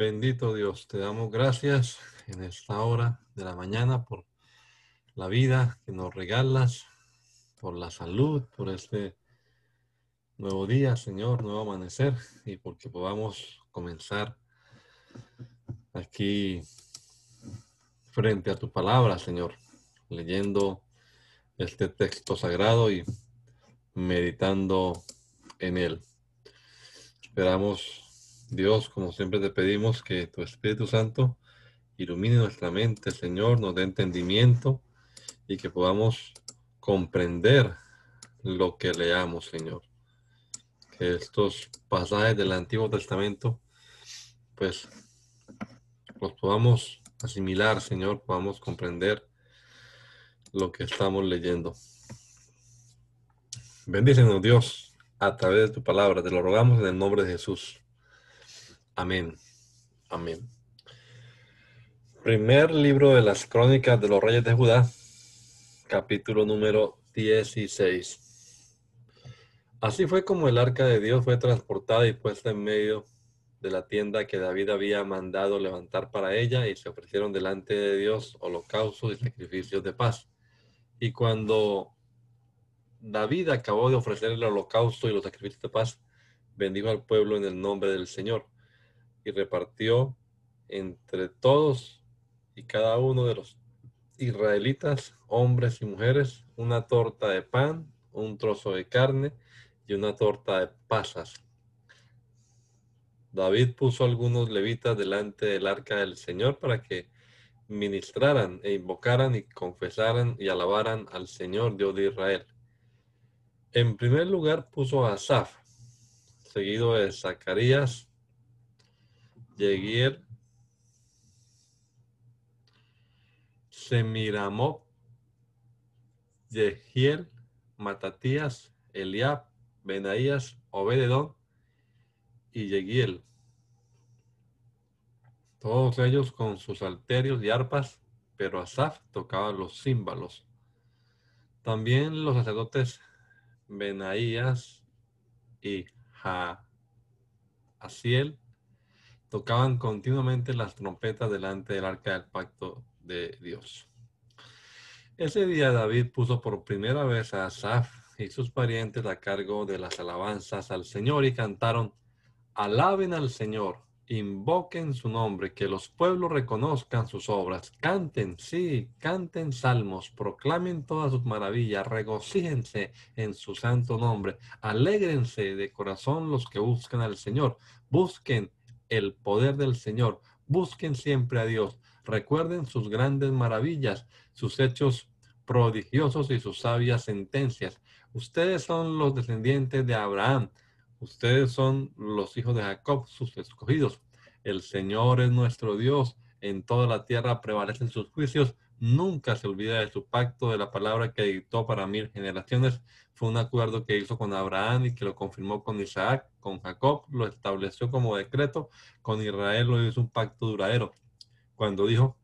Bendito Dios, te damos gracias en esta hora de la mañana por la vida que nos regalas, por la salud, por este nuevo día, Señor, nuevo amanecer y porque podamos comenzar aquí frente a tu palabra, Señor, leyendo este texto sagrado y meditando en él. Esperamos Dios, como siempre te pedimos que tu Espíritu Santo ilumine nuestra mente, Señor, nos dé entendimiento y que podamos comprender lo que leamos, Señor. Que estos pasajes del Antiguo Testamento, pues, los podamos asimilar, Señor, podamos comprender lo que estamos leyendo. Bendícenos, Dios, a través de tu palabra. Te lo rogamos en el nombre de Jesús. Amén. Amén. Primer libro de las crónicas de los reyes de Judá, capítulo número 16. Así fue como el arca de Dios fue transportada y puesta en medio de la tienda que David había mandado levantar para ella y se ofrecieron delante de Dios holocaustos y sacrificios de paz. Y cuando David acabó de ofrecer el holocausto y los sacrificios de paz, bendijo al pueblo en el nombre del Señor y repartió entre todos y cada uno de los israelitas, hombres y mujeres, una torta de pan, un trozo de carne y una torta de pasas. David puso algunos levitas delante del arca del Señor para que ministraran e invocaran y confesaran y alabaran al Señor Dios de Israel. En primer lugar puso a Asaf, seguido de Zacarías, Yegiel, Semiramot, Yehiel, Matatías, Eliab, Benaías, Obededón y Yegiel. Todos ellos con sus alterios y arpas, pero Asaf tocaba los címbalos. También los sacerdotes Benaías y Asiel tocaban continuamente las trompetas delante del arca del pacto de Dios. Ese día David puso por primera vez a Asaf y sus parientes a cargo de las alabanzas al Señor y cantaron, alaben al Señor, invoquen su nombre, que los pueblos reconozcan sus obras, canten, sí, canten salmos, proclamen todas sus maravillas, regocíjense en su santo nombre, alégrense de corazón los que buscan al Señor, busquen el poder del Señor. Busquen siempre a Dios. Recuerden sus grandes maravillas, sus hechos prodigiosos y sus sabias sentencias. Ustedes son los descendientes de Abraham. Ustedes son los hijos de Jacob, sus escogidos. El Señor es nuestro Dios. En toda la tierra prevalecen sus juicios nunca se olvida de su pacto, de la palabra que dictó para mil generaciones. Fue un acuerdo que hizo con Abraham y que lo confirmó con Isaac, con Jacob, lo estableció como decreto, con Israel lo hizo un pacto duradero. Cuando dijo,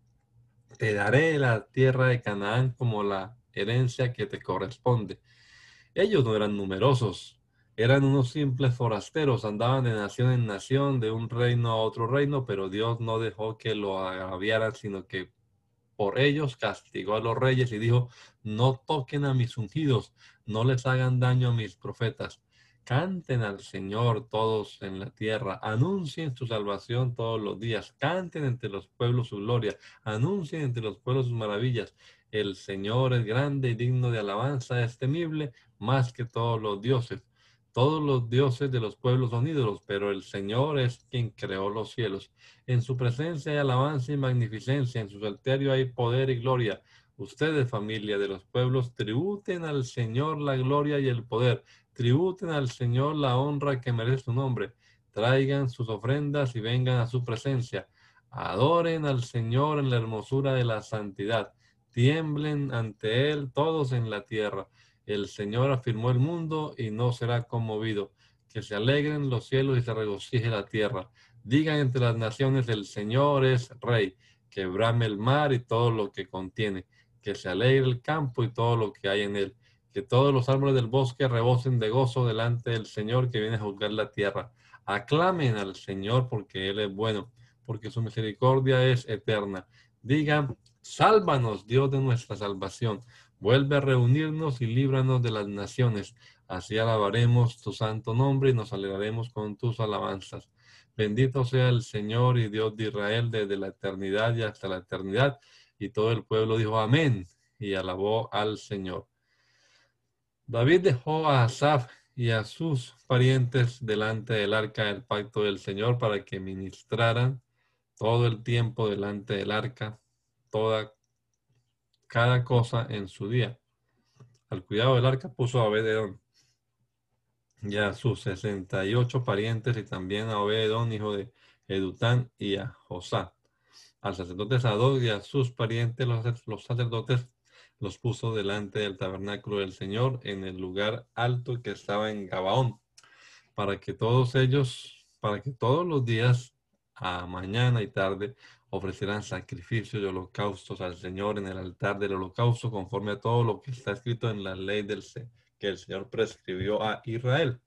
te daré la tierra de Canaán como la herencia que te corresponde. Ellos no eran numerosos, eran unos simples forasteros, andaban de nación en nación, de un reino a otro reino, pero Dios no dejó que lo agraviaran, sino que por ellos castigó a los reyes y dijo, no toquen a mis ungidos, no les hagan daño a mis profetas. Canten al Señor todos en la tierra, anuncien su salvación todos los días, canten entre los pueblos su gloria, anuncien entre los pueblos sus maravillas. El Señor es grande y digno de alabanza, es temible más que todos los dioses. Todos los dioses de los pueblos son ídolos, pero el Señor es quien creó los cielos. En su presencia hay alabanza y magnificencia, en su salterio hay poder y gloria. Ustedes, familia de los pueblos, tributen al Señor la gloria y el poder. Tributen al Señor la honra que merece su nombre. Traigan sus ofrendas y vengan a su presencia. Adoren al Señor en la hermosura de la santidad. Tiemblen ante Él todos en la tierra. El Señor afirmó el mundo y no será conmovido. Que se alegren los cielos y se regocije la tierra. Digan entre las naciones, el Señor es Rey. Que brame el mar y todo lo que contiene que se alegre el campo y todo lo que hay en él, que todos los árboles del bosque rebosen de gozo delante del Señor que viene a juzgar la tierra. Aclamen al Señor porque Él es bueno, porque su misericordia es eterna. Digan, sálvanos Dios de nuestra salvación, vuelve a reunirnos y líbranos de las naciones. Así alabaremos tu santo nombre y nos alegraremos con tus alabanzas. Bendito sea el Señor y Dios de Israel desde la eternidad y hasta la eternidad. Y todo el pueblo dijo amén y alabó al Señor. David dejó a Asaf y a sus parientes delante del arca del pacto del Señor para que ministraran todo el tiempo delante del arca, toda cada cosa en su día. Al cuidado del arca puso a Obededón y a sus sesenta y ocho parientes y también a Obededón, hijo de Edután, y a Josá al sacerdote Sadoc y a sus parientes, los, sacerdotes, los puso delante del tabernáculo del Señor en el lugar alto que estaba en Gabaón, para que todos ellos, para que todos los días, a mañana y tarde, ofrecieran sacrificios y holocaustos al Señor en el altar del holocausto, conforme a todo lo que está escrito en la ley del que el Señor prescribió a Israel.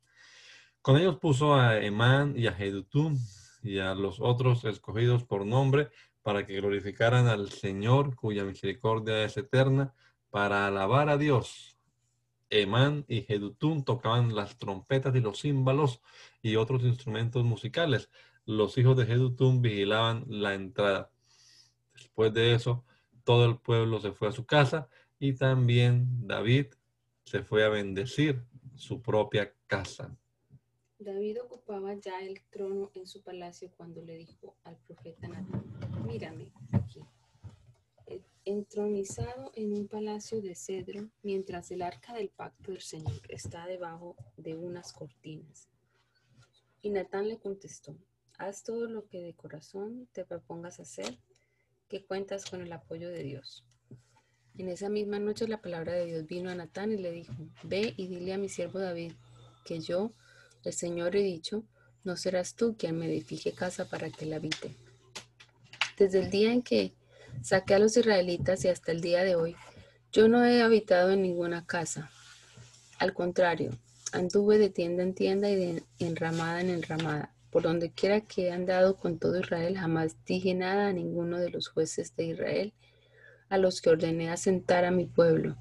Con ellos puso a Emán y a Jedutum y a los otros escogidos por nombre, para que glorificaran al Señor, cuya misericordia es eterna, para alabar a Dios. Emán y Jedutún tocaban las trompetas y los címbalos y otros instrumentos musicales. Los hijos de Jedutún vigilaban la entrada. Después de eso, todo el pueblo se fue a su casa y también David se fue a bendecir su propia casa. David ocupaba ya el trono en su palacio cuando le dijo al profeta Natán, mírame aquí, entronizado en un palacio de cedro, mientras el arca del pacto del Señor está debajo de unas cortinas. Y Natán le contestó, haz todo lo que de corazón te propongas hacer, que cuentas con el apoyo de Dios. En esa misma noche la palabra de Dios vino a Natán y le dijo, ve y dile a mi siervo David que yo, el Señor he dicho, no serás tú quien me edifique casa para que la habite. Desde el día en que saqué a los israelitas y hasta el día de hoy, yo no he habitado en ninguna casa. Al contrario, anduve de tienda en tienda y de enramada en enramada. Por donde quiera que he andado con todo Israel, jamás dije nada a ninguno de los jueces de Israel, a los que ordené asentar a mi pueblo.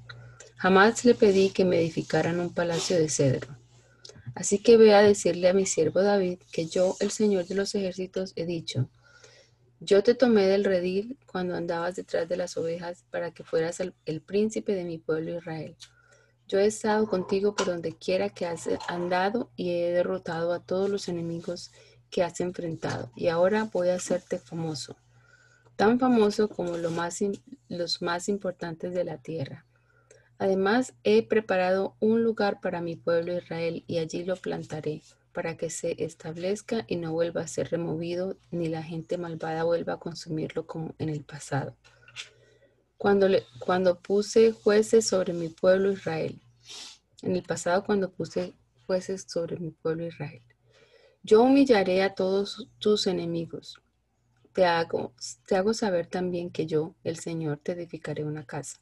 Jamás le pedí que me edificaran un palacio de cedro. Así que ve a decirle a mi siervo David que yo, el Señor de los ejércitos, he dicho, yo te tomé del redil cuando andabas detrás de las ovejas para que fueras el, príncipe de mi pueblo Israel. Yo he estado contigo por donde quiera que has andado y he derrotado a todos los enemigos que has enfrentado. Y ahora voy a hacerte famoso, tan famoso como los más importantes de la tierra. Además, he preparado un lugar para mi pueblo Israel y allí lo plantaré para que se establezca y no vuelva a ser removido, ni la gente malvada vuelva a consumirlo como en el pasado. Cuando, cuando puse jueces sobre mi pueblo Israel, en el pasado cuando puse jueces sobre mi pueblo Israel, yo humillaré a todos tus enemigos. Te hago, te hago saber también que yo, el Señor, te edificaré una casa.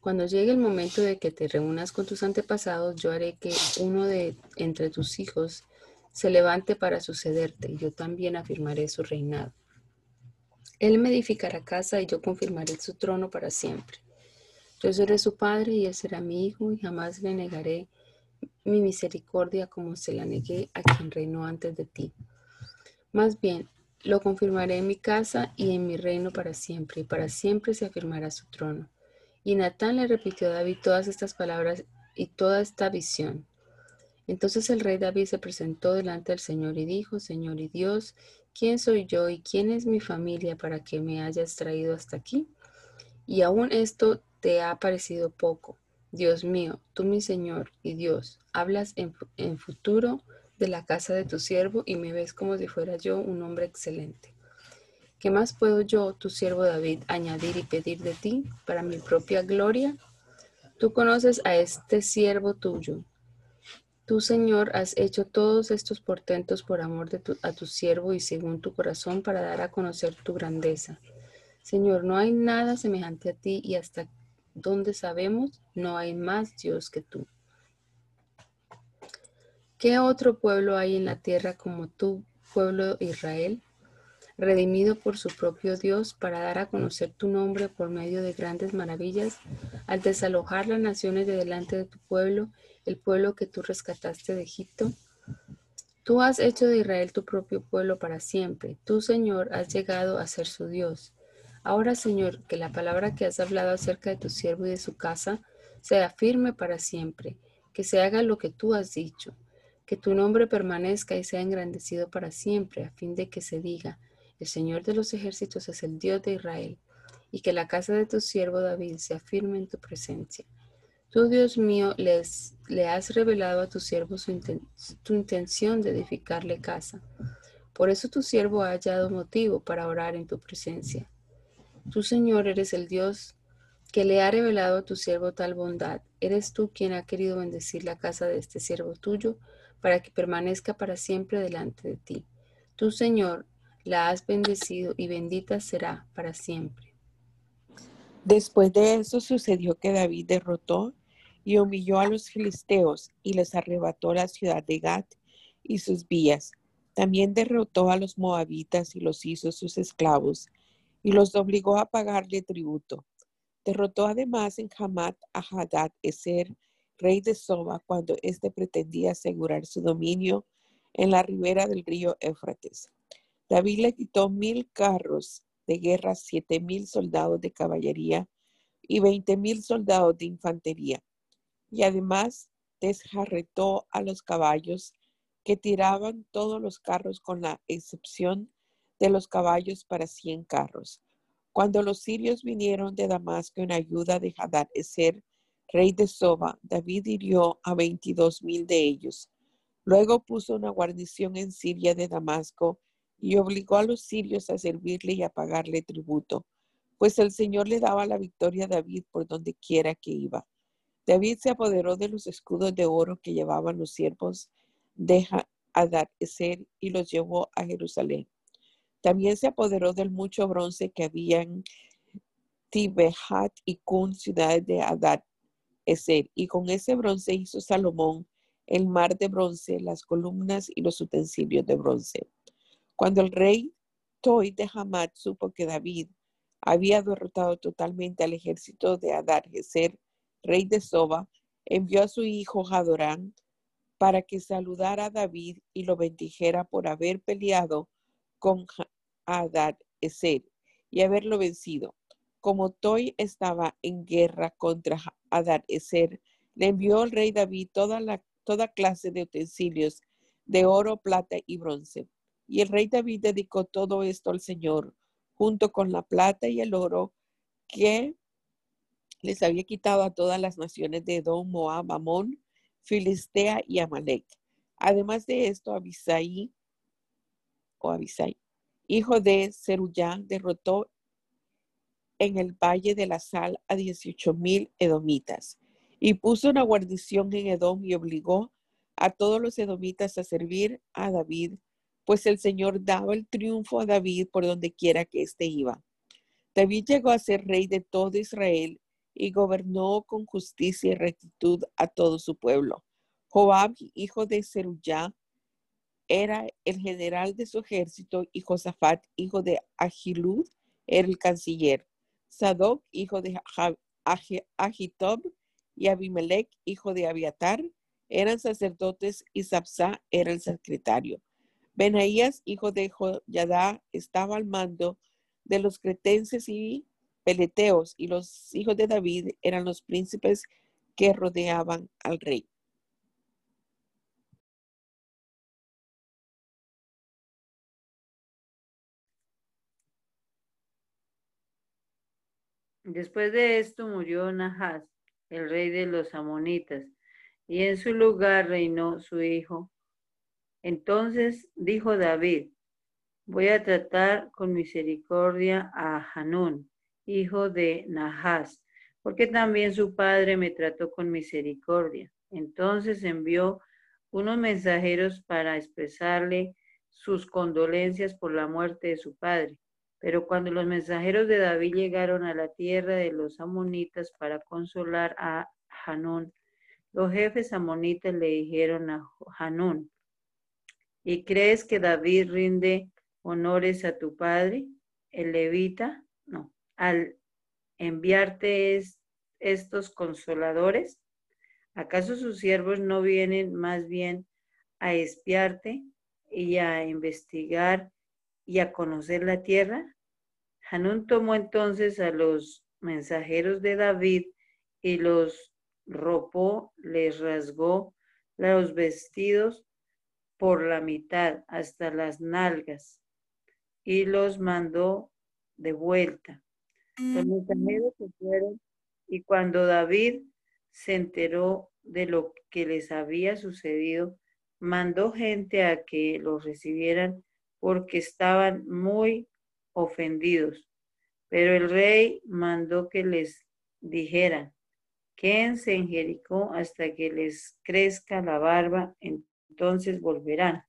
Cuando llegue el momento de que te reúnas con tus antepasados, yo haré que uno de entre tus hijos se levante para sucederte, y yo también afirmaré su reinado. Él me edificará casa y yo confirmaré su trono para siempre. Yo seré su padre y él será mi hijo y jamás le negaré mi misericordia como se la negué a quien reinó antes de ti. Más bien, lo confirmaré en mi casa y en mi reino para siempre, y para siempre se afirmará su trono. Y Natán le repitió a David todas estas palabras y toda esta visión. Entonces el rey David se presentó delante del Señor y dijo, Señor y Dios, ¿quién soy yo y quién es mi familia para que me hayas traído hasta aquí? Y aún esto te ha parecido poco. Dios mío, tú mi Señor y Dios, hablas en, en futuro de la casa de tu siervo y me ves como si fuera yo un hombre excelente. ¿Qué más puedo yo, tu siervo David, añadir y pedir de ti para mi propia gloria? Tú conoces a este siervo tuyo. Tú, Señor, has hecho todos estos portentos por amor de a tu siervo y según tu corazón para dar a conocer tu grandeza. Señor, no hay nada semejante a ti y hasta donde sabemos no hay más Dios que tú. ¿Qué otro pueblo hay en la tierra como tú, pueblo Israel? redimido por su propio Dios para dar a conocer tu nombre por medio de grandes maravillas, al desalojar las naciones de delante de tu pueblo, el pueblo que tú rescataste de Egipto. Tú has hecho de Israel tu propio pueblo para siempre. Tú, Señor, has llegado a ser su Dios. Ahora, Señor, que la palabra que has hablado acerca de tu siervo y de su casa sea firme para siempre, que se haga lo que tú has dicho, que tu nombre permanezca y sea engrandecido para siempre, a fin de que se diga, el Señor de los ejércitos es el Dios de Israel, y que la casa de tu siervo David sea firme en tu presencia. Tú, Dios mío, les, le has revelado a tu siervo tu intención de edificarle casa. Por eso tu siervo ha hallado motivo para orar en tu presencia. Tú, Señor, eres el Dios que le ha revelado a tu siervo tal bondad. Eres tú quien ha querido bendecir la casa de este siervo tuyo para que permanezca para siempre delante de ti. Tú, Señor, la has bendecido y bendita será para siempre. Después de eso sucedió que David derrotó y humilló a los filisteos y les arrebató la ciudad de Gat y sus vías. También derrotó a los moabitas y los hizo sus esclavos y los obligó a pagarle tributo. Derrotó además en Hamat a Hadad Eser, rey de Soba, cuando éste pretendía asegurar su dominio en la ribera del río Éufrates. David le quitó mil carros de guerra, siete mil soldados de caballería y veinte mil soldados de infantería. Y además desjarretó a los caballos que tiraban todos los carros con la excepción de los caballos para cien carros. Cuando los sirios vinieron de Damasco en ayuda de Hadad Eser, rey de Soba, David hirió a veintidós mil de ellos. Luego puso una guarnición en Siria de Damasco y obligó a los sirios a servirle y a pagarle tributo, pues el Señor le daba la victoria a David por donde quiera que iba. David se apoderó de los escudos de oro que llevaban los siervos de Adad-Eser y los llevó a Jerusalén. También se apoderó del mucho bronce que había en Tibehat y Kun, ciudades de Adad-Eser, y con ese bronce hizo Salomón el mar de bronce, las columnas y los utensilios de bronce. Cuando el rey Toy de Hamad supo que David había derrotado totalmente al ejército de Adar Geser, rey de Soba, envió a su hijo Hadorán para que saludara a David y lo bendijera por haber peleado con Adar Eser y haberlo vencido. Como Toy estaba en guerra contra Adar Eser, le envió el rey David toda clase de utensilios de oro, plata y bronce y el rey David dedicó todo esto al Señor, junto con la plata y el oro que les había quitado a todas las naciones de Edom, Moab, Amón, Filistea y Amalek. Además de esto, Abisai, o Abisai, hijo de Zeruyá, derrotó en el valle de la sal a dieciocho mil edomitas y puso una guarnición en Edom y obligó a todos los edomitas a servir a David pues el Señor daba el triunfo a David por donde quiera que éste iba. David llegó a ser rey de todo Israel y gobernó con justicia y rectitud a todo su pueblo. Joab, hijo de Zeruyá, era el general de su ejército y Josafat, hijo de Agilud, era el canciller. Sadoc, hijo de Agitob, y Abimelech, hijo de Abiatar, eran sacerdotes y Sapsá era el secretario. Benaías, hijo de Joyadá, estaba al mando de los cretenses y peleteos, y los hijos de David eran los príncipes que rodeaban al rey. Después de esto murió Nahas, el rey de los amonitas, y en su lugar reinó su hijo. Entonces dijo David, voy a tratar con misericordia a Hanún, hijo de Nahas, porque también su padre me trató con misericordia. Entonces envió unos mensajeros para expresarle sus condolencias por la muerte de su padre. Pero cuando los mensajeros de David llegaron a la tierra de los amonitas para consolar a Hanún, los jefes amonitas le dijeron a Hanún, ¿y crees que David rinde honores a tu padre, el levita? No, al enviarte estos consoladores, ¿acaso sus siervos no vienen más bien a espiarte y a investigar y a conocer la tierra? Hanún tomó entonces a los mensajeros de David y los ropó, les rasgó los vestidos por la mitad hasta las nalgas y los mandó de vuelta. Los mensajeros se fueron y cuando David se enteró de lo que les había sucedido, mandó gente a que los recibieran porque estaban muy ofendidos. Pero el rey mandó que les dijeran, quédense en Jericó hasta que les crezca la barba, entonces volverán.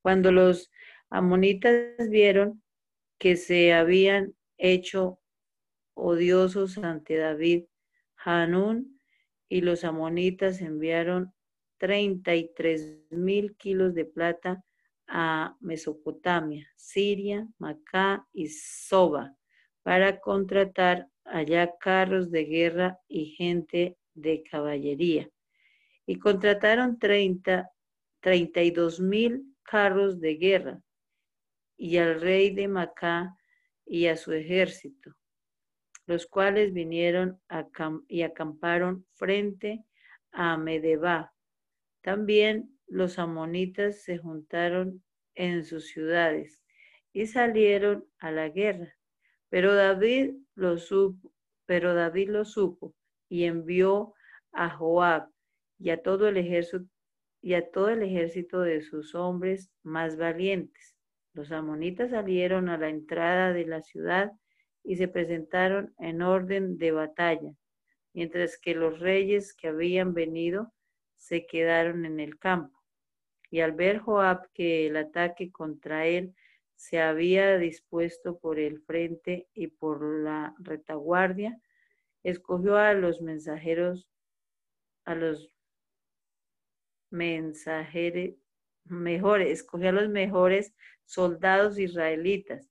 Cuando los amonitas vieron que se habían hecho odiosos ante David, Hanún y los amonitas enviaron 33 mil kilos de plata a Mesopotamia, Siria, Macá y Soba para contratar allá carros de guerra y gente de caballería. Y contrataron 30, 32 mil carros de guerra y al rey de Macá y a su ejército, los cuales vinieron y acamparon frente a Medeba. También los amonitas se juntaron en sus ciudades y salieron a la guerra. Pero David lo supo, pero David lo supo y envió a Joab y a todo el ejército y a todo el ejército de sus hombres más valientes. Los amonitas salieron a la entrada de la ciudad y se presentaron en orden de batalla, mientras que los reyes que habían venido se quedaron en el campo. Y al ver Joab que el ataque contra él se había dispuesto por el frente y por la retaguardia, escogió a los mensajeros, a los mensajeros mejores, escogió a los mejores soldados israelitas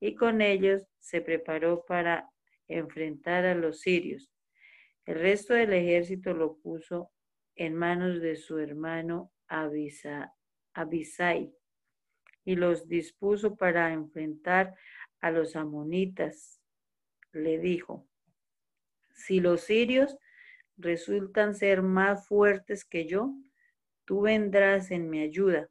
y con ellos se preparó para enfrentar a los sirios. El resto del ejército lo puso en manos de su hermano Abisai y los dispuso para enfrentar a los amonitas. Le dijo, si los sirios resultan ser más fuertes que yo, tú vendrás en mi ayuda.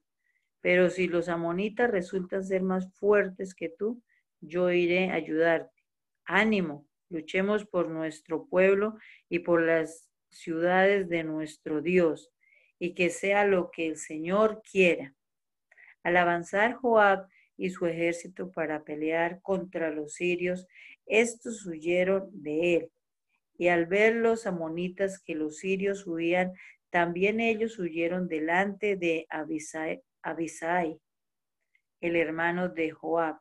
Pero si los amonitas resultan ser más fuertes que tú, yo iré a ayudarte. Ánimo, luchemos por nuestro pueblo y por las ciudades de nuestro Dios y que sea lo que el Señor quiera. Al avanzar Joab y su ejército para pelear contra los sirios, estos huyeron de él. Y al ver los amonitas que los sirios huían, también ellos huyeron delante de Abisai, el hermano de Joab,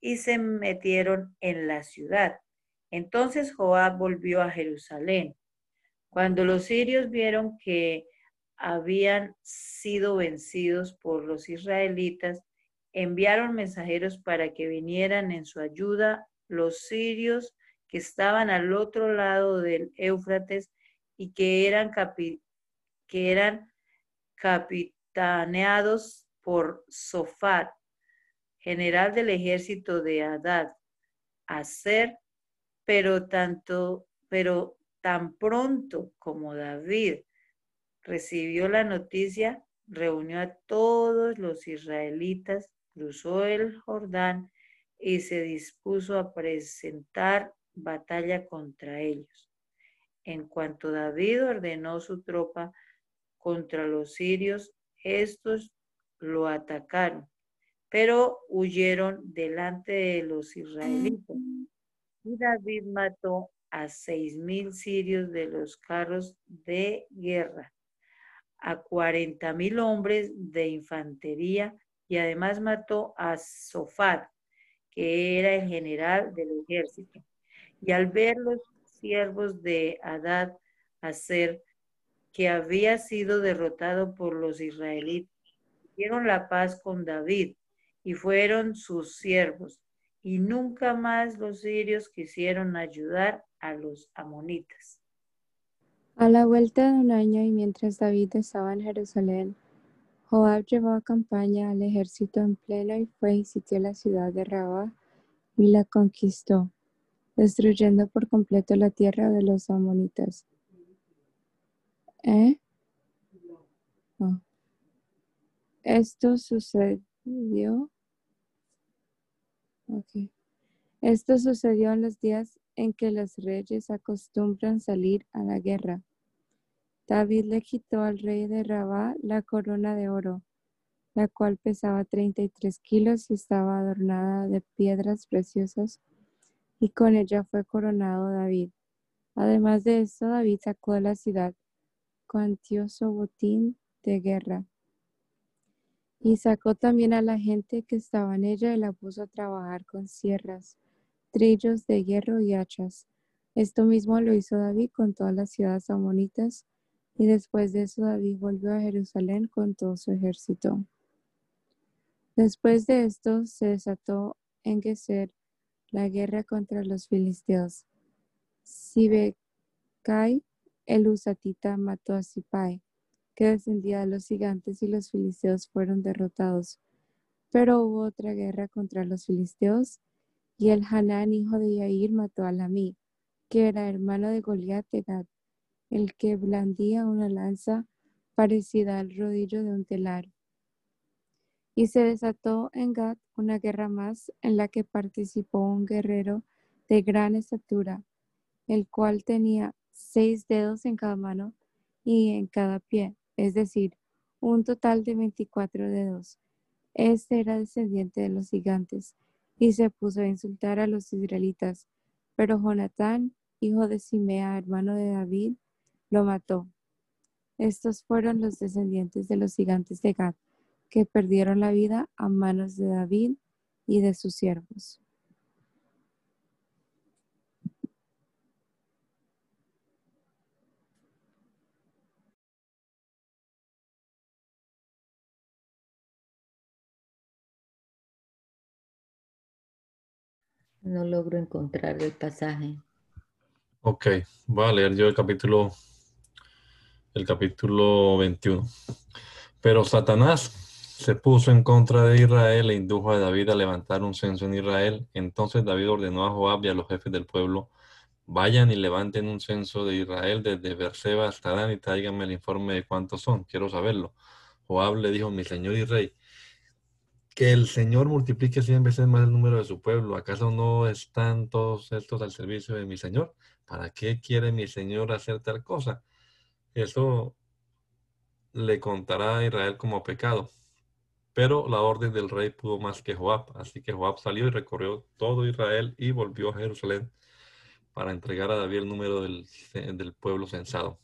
y se metieron en la ciudad. Entonces Joab volvió a Jerusalén. Cuando los sirios vieron que habían sido vencidos por los israelitas, enviaron mensajeros para que vinieran en su ayuda los sirios que estaban al otro lado del Éufrates y que eran, que eran capitaneados por Sofat, general del ejército de Adad, hacer, pero tanto, pero tan pronto como David recibió la noticia, reunió a todos los israelitas, cruzó el Jordán y se dispuso a presentar batalla contra ellos. En cuanto David ordenó su tropa contra los sirios, estos lo atacaron, pero huyeron delante de los israelitas. Y David mató a seis mil sirios de los carros de guerra, a cuarenta mil hombres de infantería y además mató a Sofat, que era el general del ejército. Y al ver los siervos de Adad hacer que había sido derrotado por los israelitas, dieron la paz con David y fueron sus siervos. Y nunca más los sirios quisieron ayudar a los amonitas. A la vuelta de un año y mientras David estaba en Jerusalén, Joab llevó a campaña al ejército en pleno y fue y sitió la ciudad de Rabá y la conquistó, destruyendo por completo la tierra de los amonitas. ¿Eh? Esto sucedió. Esto sucedió en los días en que los reyes acostumbran salir a la guerra. David le quitó al rey de Rabá la corona de oro, la cual pesaba 33 kilos y estaba adornada de piedras preciosas, y con ella fue coronado David. Además de esto, David sacó de la ciudad cuantioso botín de guerra. Y sacó también a la gente que estaba en ella y la puso a trabajar con sierras, trillos de hierro y hachas. Esto mismo lo hizo David con todas las ciudades amonitas y después de eso David volvió a Jerusalén con todo su ejército. Después de esto se desató en Geser la guerra contra los filisteos. Sibecai, el usatita, mató a Sipai, que descendía de los gigantes y los filisteos fueron derrotados. Pero hubo otra guerra contra los filisteos y el Hanán, hijo de Yair, mató a Lamí, que era hermano de Goliat de Gad el que blandía una lanza parecida al rodillo de un telar. Y se desató en Gad una guerra más en la que participó un guerrero de gran estatura, el cual tenía seis dedos en cada mano y en cada pie, es decir, un total de veinticuatro dedos. Este era descendiente de los gigantes y se puso a insultar a los israelitas. Pero Jonatán, hijo de Simea, hermano de David, lo mató. Estos fueron los descendientes de los gigantes de Gad, que perdieron la vida a manos de David y de sus siervos. No logro encontrar el pasaje. Ok, voy a leer yo el capítulo el capítulo 21. Pero Satanás se puso en contra de Israel e indujo a David a levantar un censo en Israel. Entonces David ordenó a Joab y a los jefes del pueblo, vayan y levanten un censo de Israel desde Berseba hasta Dan y tráiganme el informe de cuántos son. Quiero saberlo. Joab le dijo, mi señor y rey, que el Señor multiplique cien veces más el número de su pueblo. ¿Acaso no están todos estos al servicio de mi Señor? ¿Para qué quiere mi Señor hacer tal cosa? Eso le contará a Israel como pecado. Pero la orden del rey pudo más que Joab. Así que Joab salió y recorrió todo Israel y volvió a Jerusalén para entregar a David el número del, del pueblo censado.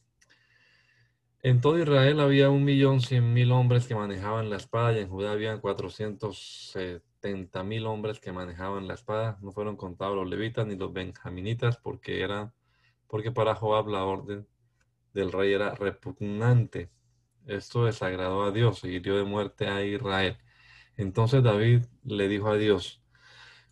En todo Israel había un millón cien mil hombres que manejaban la espada y en Judá había cuatrocientos setenta mil hombres que manejaban la espada. No fueron contados los levitas ni los benjaminitas porque era porque para Joab la orden del rey era repugnante. Esto desagradó a Dios y dio de muerte a Israel. Entonces David le dijo a Dios,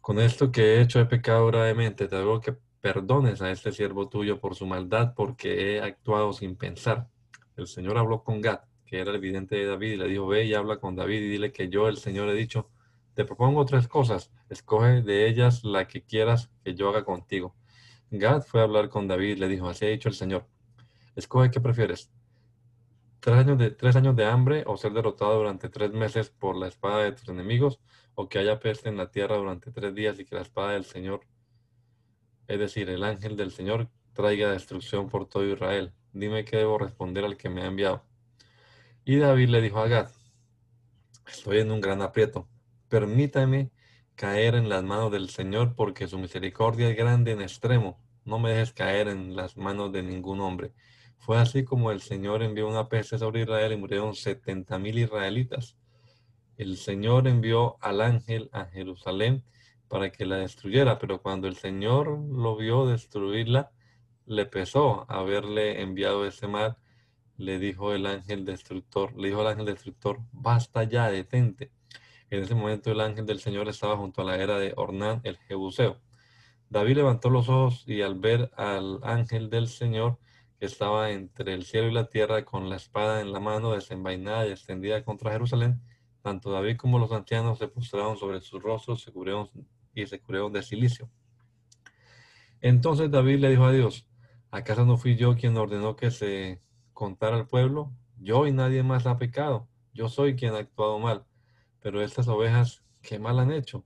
con esto que he hecho he pecado gravemente, te ruego que perdones a este siervo tuyo por su maldad, porque he actuado sin pensar. El Señor habló con Gad, que era el vidente de David, y le dijo, ve y habla con David y dile que yo, el Señor, he dicho, te propongo tres cosas, escoge de ellas la que quieras que yo haga contigo. Gad fue a hablar con David y le dijo, así ha dicho el Señor, Escoge qué prefieres. ¿Tres años, de, ¿Tres años de hambre o ser derrotado durante tres meses por la espada de tus enemigos? ¿O que haya peste en la tierra durante tres días y que la espada del Señor es decir, el ángel del Señor, traiga destrucción por todo Israel. Dime qué debo responder al que me ha enviado. Y David le dijo a Gad, estoy en un gran aprieto. Permítame caer en las manos del Señor porque su misericordia es grande en extremo. No me dejes caer en las manos de ningún hombre. Fue así como el Señor envió una peste sobre Israel y murieron setenta mil israelitas. El Señor envió al ángel a Jerusalén para que la destruyera, pero cuando el Señor lo vio destruirla, le pesó haberle enviado ese mal. Le dijo el ángel destructor, le dijo al ángel destructor, basta ya, detente. En ese momento el ángel del Señor estaba junto a la era de Ornán el Jebuseo. David levantó los ojos y al ver al ángel del Señor que estaba entre el cielo y la tierra con la espada en la mano desenvainada y extendida contra Jerusalén, tanto David como los ancianos se postraron sobre sus rostros se cubrieron, y se cubrieron de silicio. Entonces David le dijo a Dios, ¿acaso no fui yo quien ordenó que se contara al pueblo? Yo y nadie más ha pecado. Yo soy quien ha actuado mal. Pero estas ovejas, ¿qué mal han hecho?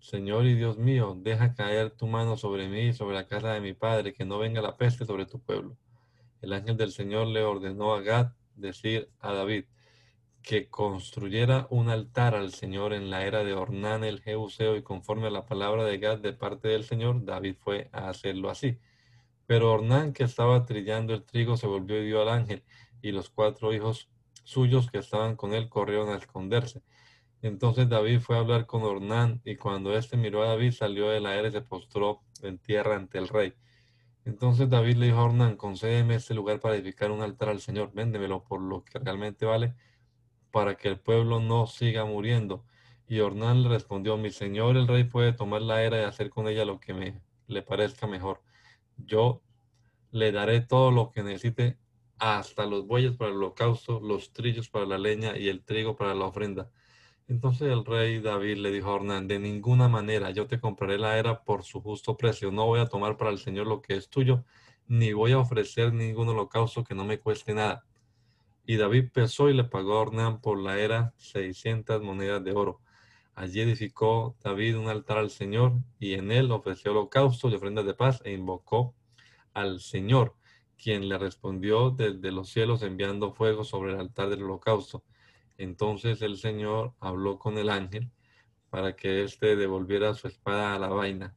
Señor y Dios mío, deja caer tu mano sobre mí y sobre la casa de mi padre, que no venga la peste sobre tu pueblo. El ángel del Señor le ordenó a Gad decir a David que construyera un altar al Señor en la era de Ornán el Jebuseo y conforme a la palabra de Gad de parte del Señor, David fue a hacerlo así. Pero Ornán, que estaba trillando el trigo, se volvió y dio al ángel, y los cuatro hijos suyos que estaban con él corrieron a esconderse. Entonces David fue a hablar con Ornán, y cuando éste miró a David, salió de la era y se postró en tierra ante el rey. Entonces David le dijo a Ornán, concédeme este lugar para edificar un altar al Señor, véndemelo por lo que realmente vale, para que el pueblo no siga muriendo. Y Ornán le respondió, mi señor el rey puede tomar la era y hacer con ella lo que me le parezca mejor. Yo le daré todo lo que necesite, hasta los bueyes para el holocausto, los trillos para la leña y el trigo para la ofrenda entonces el rey David le dijo a Ornán, de ninguna manera yo te compraré la era por su justo precio. No voy a tomar para el Señor lo que es tuyo, ni voy a ofrecer ningún holocausto que no me cueste nada. Y David pesó y le pagó a Ornán por la era 600 monedas de oro. Allí edificó David un altar al Señor y en él ofreció holocaustos y ofrendas de paz e invocó al Señor, quien le respondió desde los cielos enviando fuego sobre el altar del holocausto. Entonces el Señor habló con el ángel para que éste devolviera su espada a la vaina.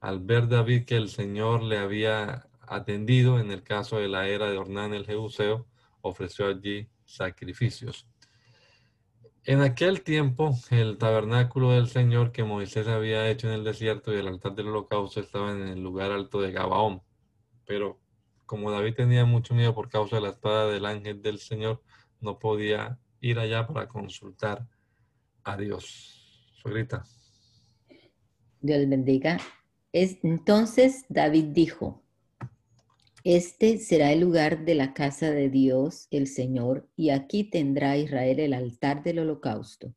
Al ver David que el Señor le había atendido en el caso de la era de Ornán el Jebuseo, ofreció allí sacrificios. En aquel tiempo, el tabernáculo del Señor que Moisés había hecho en el desierto y el altar del holocausto estaban en el lugar alto de Gabaón. Pero como David tenía mucho miedo por causa de la espada del ángel del Señor, no podía ir allá para consultar a Dios. Suegrita. Dios bendiga. Es, entonces David dijo, este será el lugar de la casa de Dios, el Señor, y aquí tendrá Israel el altar del holocausto.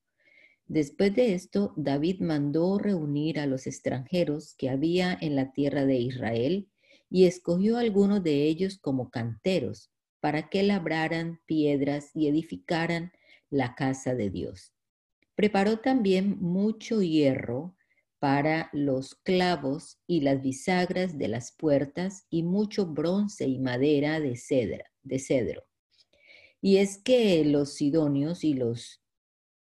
Después de esto, David mandó reunir a los extranjeros que había en la tierra de Israel y escogió a algunos de ellos como canteros para que labraran piedras y edificaran la casa de Dios. Preparó también mucho hierro para los clavos y las bisagras de las puertas y mucho bronce y madera de, cedra, de cedro. Y es que los sidonios y los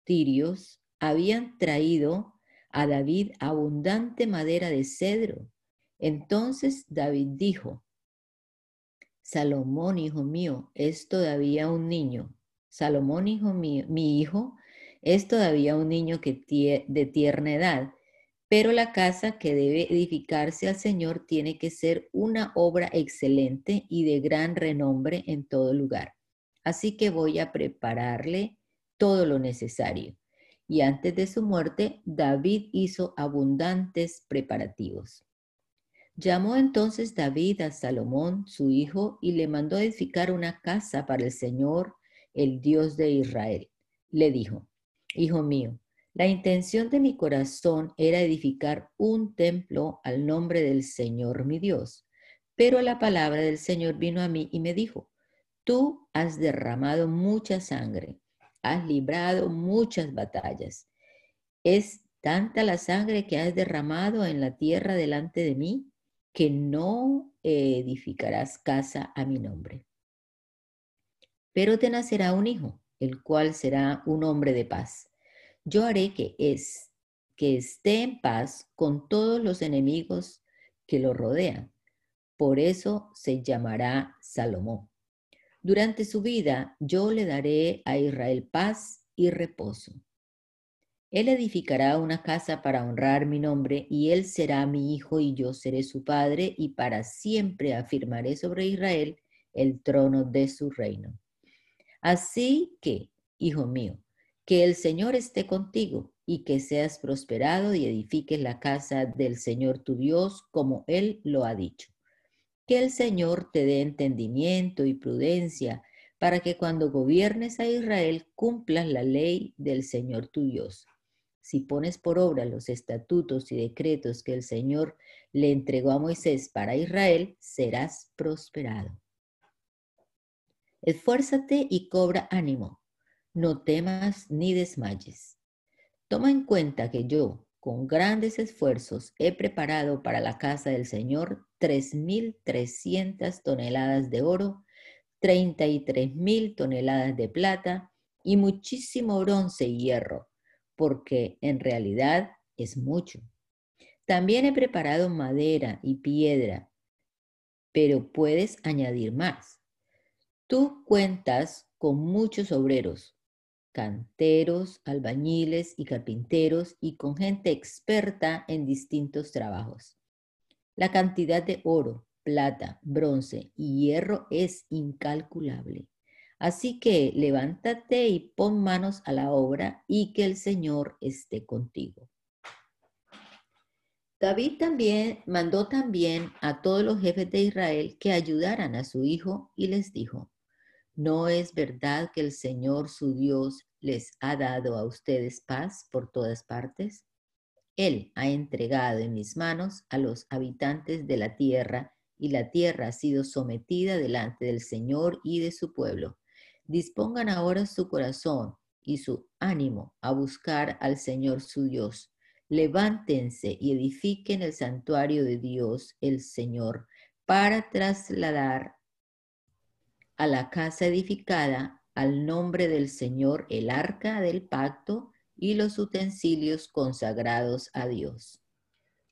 tirios habían traído a David abundante madera de cedro. Entonces David dijo, Salomón, hijo mío, es todavía un niño. Salomón, hijo mío, mi hijo, es todavía un niño que de tierna edad, pero la casa que debe edificarse al Señor tiene que ser una obra excelente y de gran renombre en todo lugar. Así que voy a prepararle todo lo necesario. Y antes de su muerte, David hizo abundantes preparativos. Llamó entonces David a Salomón, su hijo, y le mandó edificar una casa para el Señor, el Dios de Israel. Le dijo, Hijo mío, la intención de mi corazón era edificar un templo al nombre del Señor mi Dios. Pero la palabra del Señor vino a mí y me dijo, Tú has derramado mucha sangre, has librado muchas batallas. ¿Es tanta la sangre que has derramado en la tierra delante de mí? que no edificarás casa a mi nombre. Pero te nacerá un hijo, el cual será un hombre de paz. Yo haré que es que esté en paz con todos los enemigos que lo rodean. Por eso se llamará Salomón. Durante su vida yo le daré a Israel paz y reposo. Él edificará una casa para honrar mi nombre, y él será mi hijo, y yo seré su padre, y para siempre afirmaré sobre Israel el trono de su reino. Así que, hijo mío, que el Señor esté contigo, y que seas prosperado y edifiques la casa del Señor tu Dios, como Él lo ha dicho. Que el Señor te dé entendimiento y prudencia para que cuando gobiernes a Israel cumplas la ley del Señor tu Dios. Si pones por obra los estatutos y decretos que el Señor le entregó a Moisés para Israel, serás prosperado. Esfuérzate y cobra ánimo. No temas ni desmayes. Toma en cuenta que yo, con grandes esfuerzos, he preparado para la casa del Señor 3.300 toneladas de oro, 33.000 toneladas de plata y muchísimo bronce y hierro, porque en realidad es mucho. También he preparado madera y piedra, pero puedes añadir más. Tú cuentas con muchos obreros, canteros, albañiles y carpinteros y con gente experta en distintos trabajos. La cantidad de oro, plata, bronce y hierro es incalculable. Así que levántate y pon manos a la obra y que el Señor esté contigo. David también mandó también a todos los jefes de Israel que ayudaran a su hijo y les dijo, ¿no es verdad que el Señor su Dios les ha dado a ustedes paz por todas partes? Él ha entregado en mis manos a los habitantes de la tierra, y la tierra ha sido sometida delante del Señor y de su pueblo. Dispongan ahora su corazón y su ánimo a buscar al Señor su Dios. Levántense y edifiquen el santuario de Dios, el Señor, para trasladar a la casa edificada al nombre del Señor el arca del pacto y los utensilios consagrados a Dios.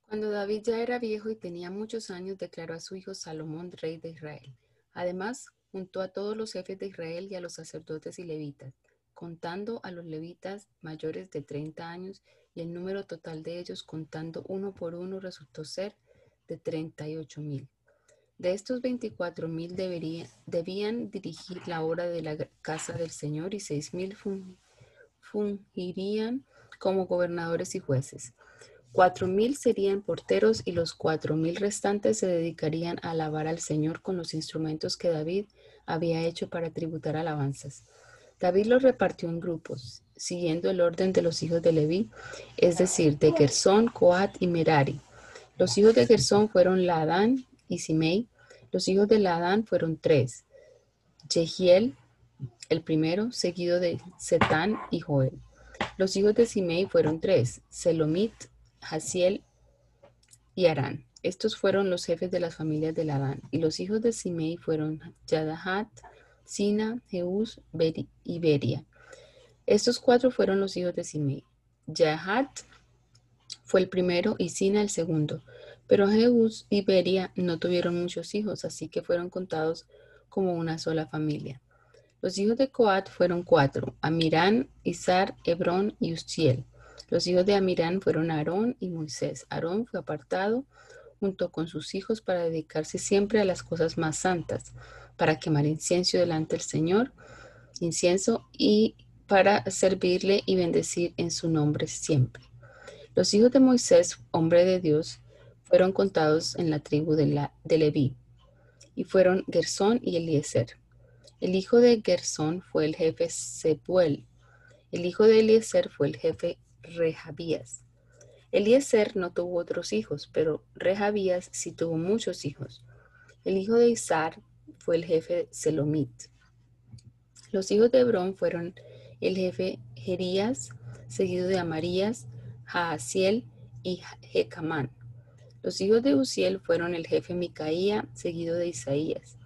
Cuando David ya era viejo y tenía muchos años, declaró a su hijo Salomón rey de Israel. Además, juntó a todos los jefes de Israel y a los sacerdotes y levitas, contando a los levitas mayores de 30 años, y el número total de ellos, contando uno por uno, resultó ser de 38 mil. De estos 24 mil debían dirigir la obra de la casa del Señor y seis mil fungirían como gobernadores y jueces. Cuatro mil serían porteros y los cuatro mil restantes se dedicarían a alabar al Señor con los instrumentos que David había hecho para tributar alabanzas. David los repartió en grupos, siguiendo el orden de los hijos de Leví, es decir, de Gersón, Coat y Merari. Los hijos de Gersón fueron Ladán y Simei. Los hijos de Ladán fueron tres, Jehiel, el primero, seguido de Setán y Joel. Los hijos de Simei fueron tres, Selomit, Hasiel y Arán. Estos fueron los jefes de las familias de Ladán. Y los hijos de Simei fueron Yadahat, Sina, Jeús y Beria. Estos cuatro fueron los hijos de Simei. Yadahat fue el primero y Sina el segundo. Pero Jeús y Beria no tuvieron muchos hijos, así que fueron contados como una sola familia. Los hijos de Coat fueron cuatro, Amirán, Izar, Hebrón y Uziel. Los hijos de Amirán fueron Aarón y Moisés. Aarón fue apartado junto con sus hijos para dedicarse siempre a las cosas más santas, para quemar incienso delante del Señor, incienso y para servirle y bendecir en su nombre siempre. Los hijos de Moisés, hombre de Dios, fueron contados en la tribu de, la, de Leví, y fueron Gersón y Eliezer. El hijo de Gersón fue el jefe Sebuel. El hijo de Eliezer fue el jefe Rehabías. Eliezer no tuvo otros hijos, pero Rehabías sí tuvo muchos hijos. El hijo de Isar fue el jefe Selomit. Los hijos de Hebrón fueron el jefe Jerías, seguido de Amarías, Jaasiel y Jecamán. Los hijos de Uziel fueron el jefe Micaía, seguido de Isaías.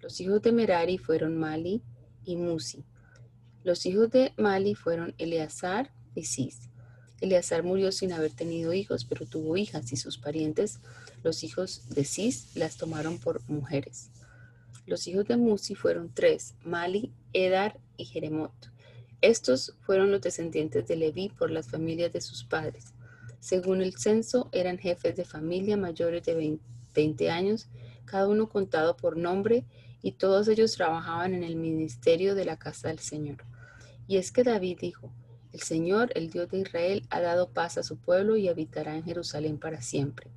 Los hijos de Merari fueron Mali y Musi. Los hijos de Mali fueron Eleazar y Cis. Eleazar murió sin haber tenido hijos, pero tuvo hijas y sus parientes, los hijos de Cis, las tomaron por mujeres. Los hijos de Musi fueron tres, Mali, Edar y Jeremot. Estos fueron los descendientes de Leví por las familias de sus padres. Según el censo, eran jefes de familia mayores de 20 años, cada uno contado por nombre, y todos ellos trabajaban en el ministerio de la casa del Señor. Y es que David dijo, el Señor, el Dios de Israel, ha dado paz a su pueblo y habitará en Jerusalén para siempre.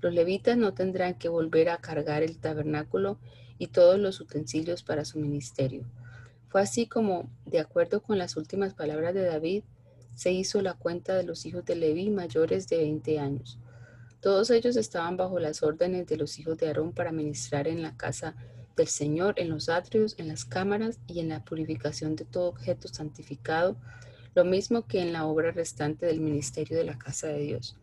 Los levitas no tendrán que volver a cargar el tabernáculo y todos los utensilios para su ministerio. Fue así como, de acuerdo con las últimas palabras de David, se hizo la cuenta de los hijos de Leví mayores de 20 años. Todos ellos estaban bajo las órdenes de los hijos de Aarón para ministrar en la casa del Señor, en los atrios, en las cámaras y en la purificación de todo objeto santificado, lo mismo que en la obra restante del ministerio de la casa de Dios.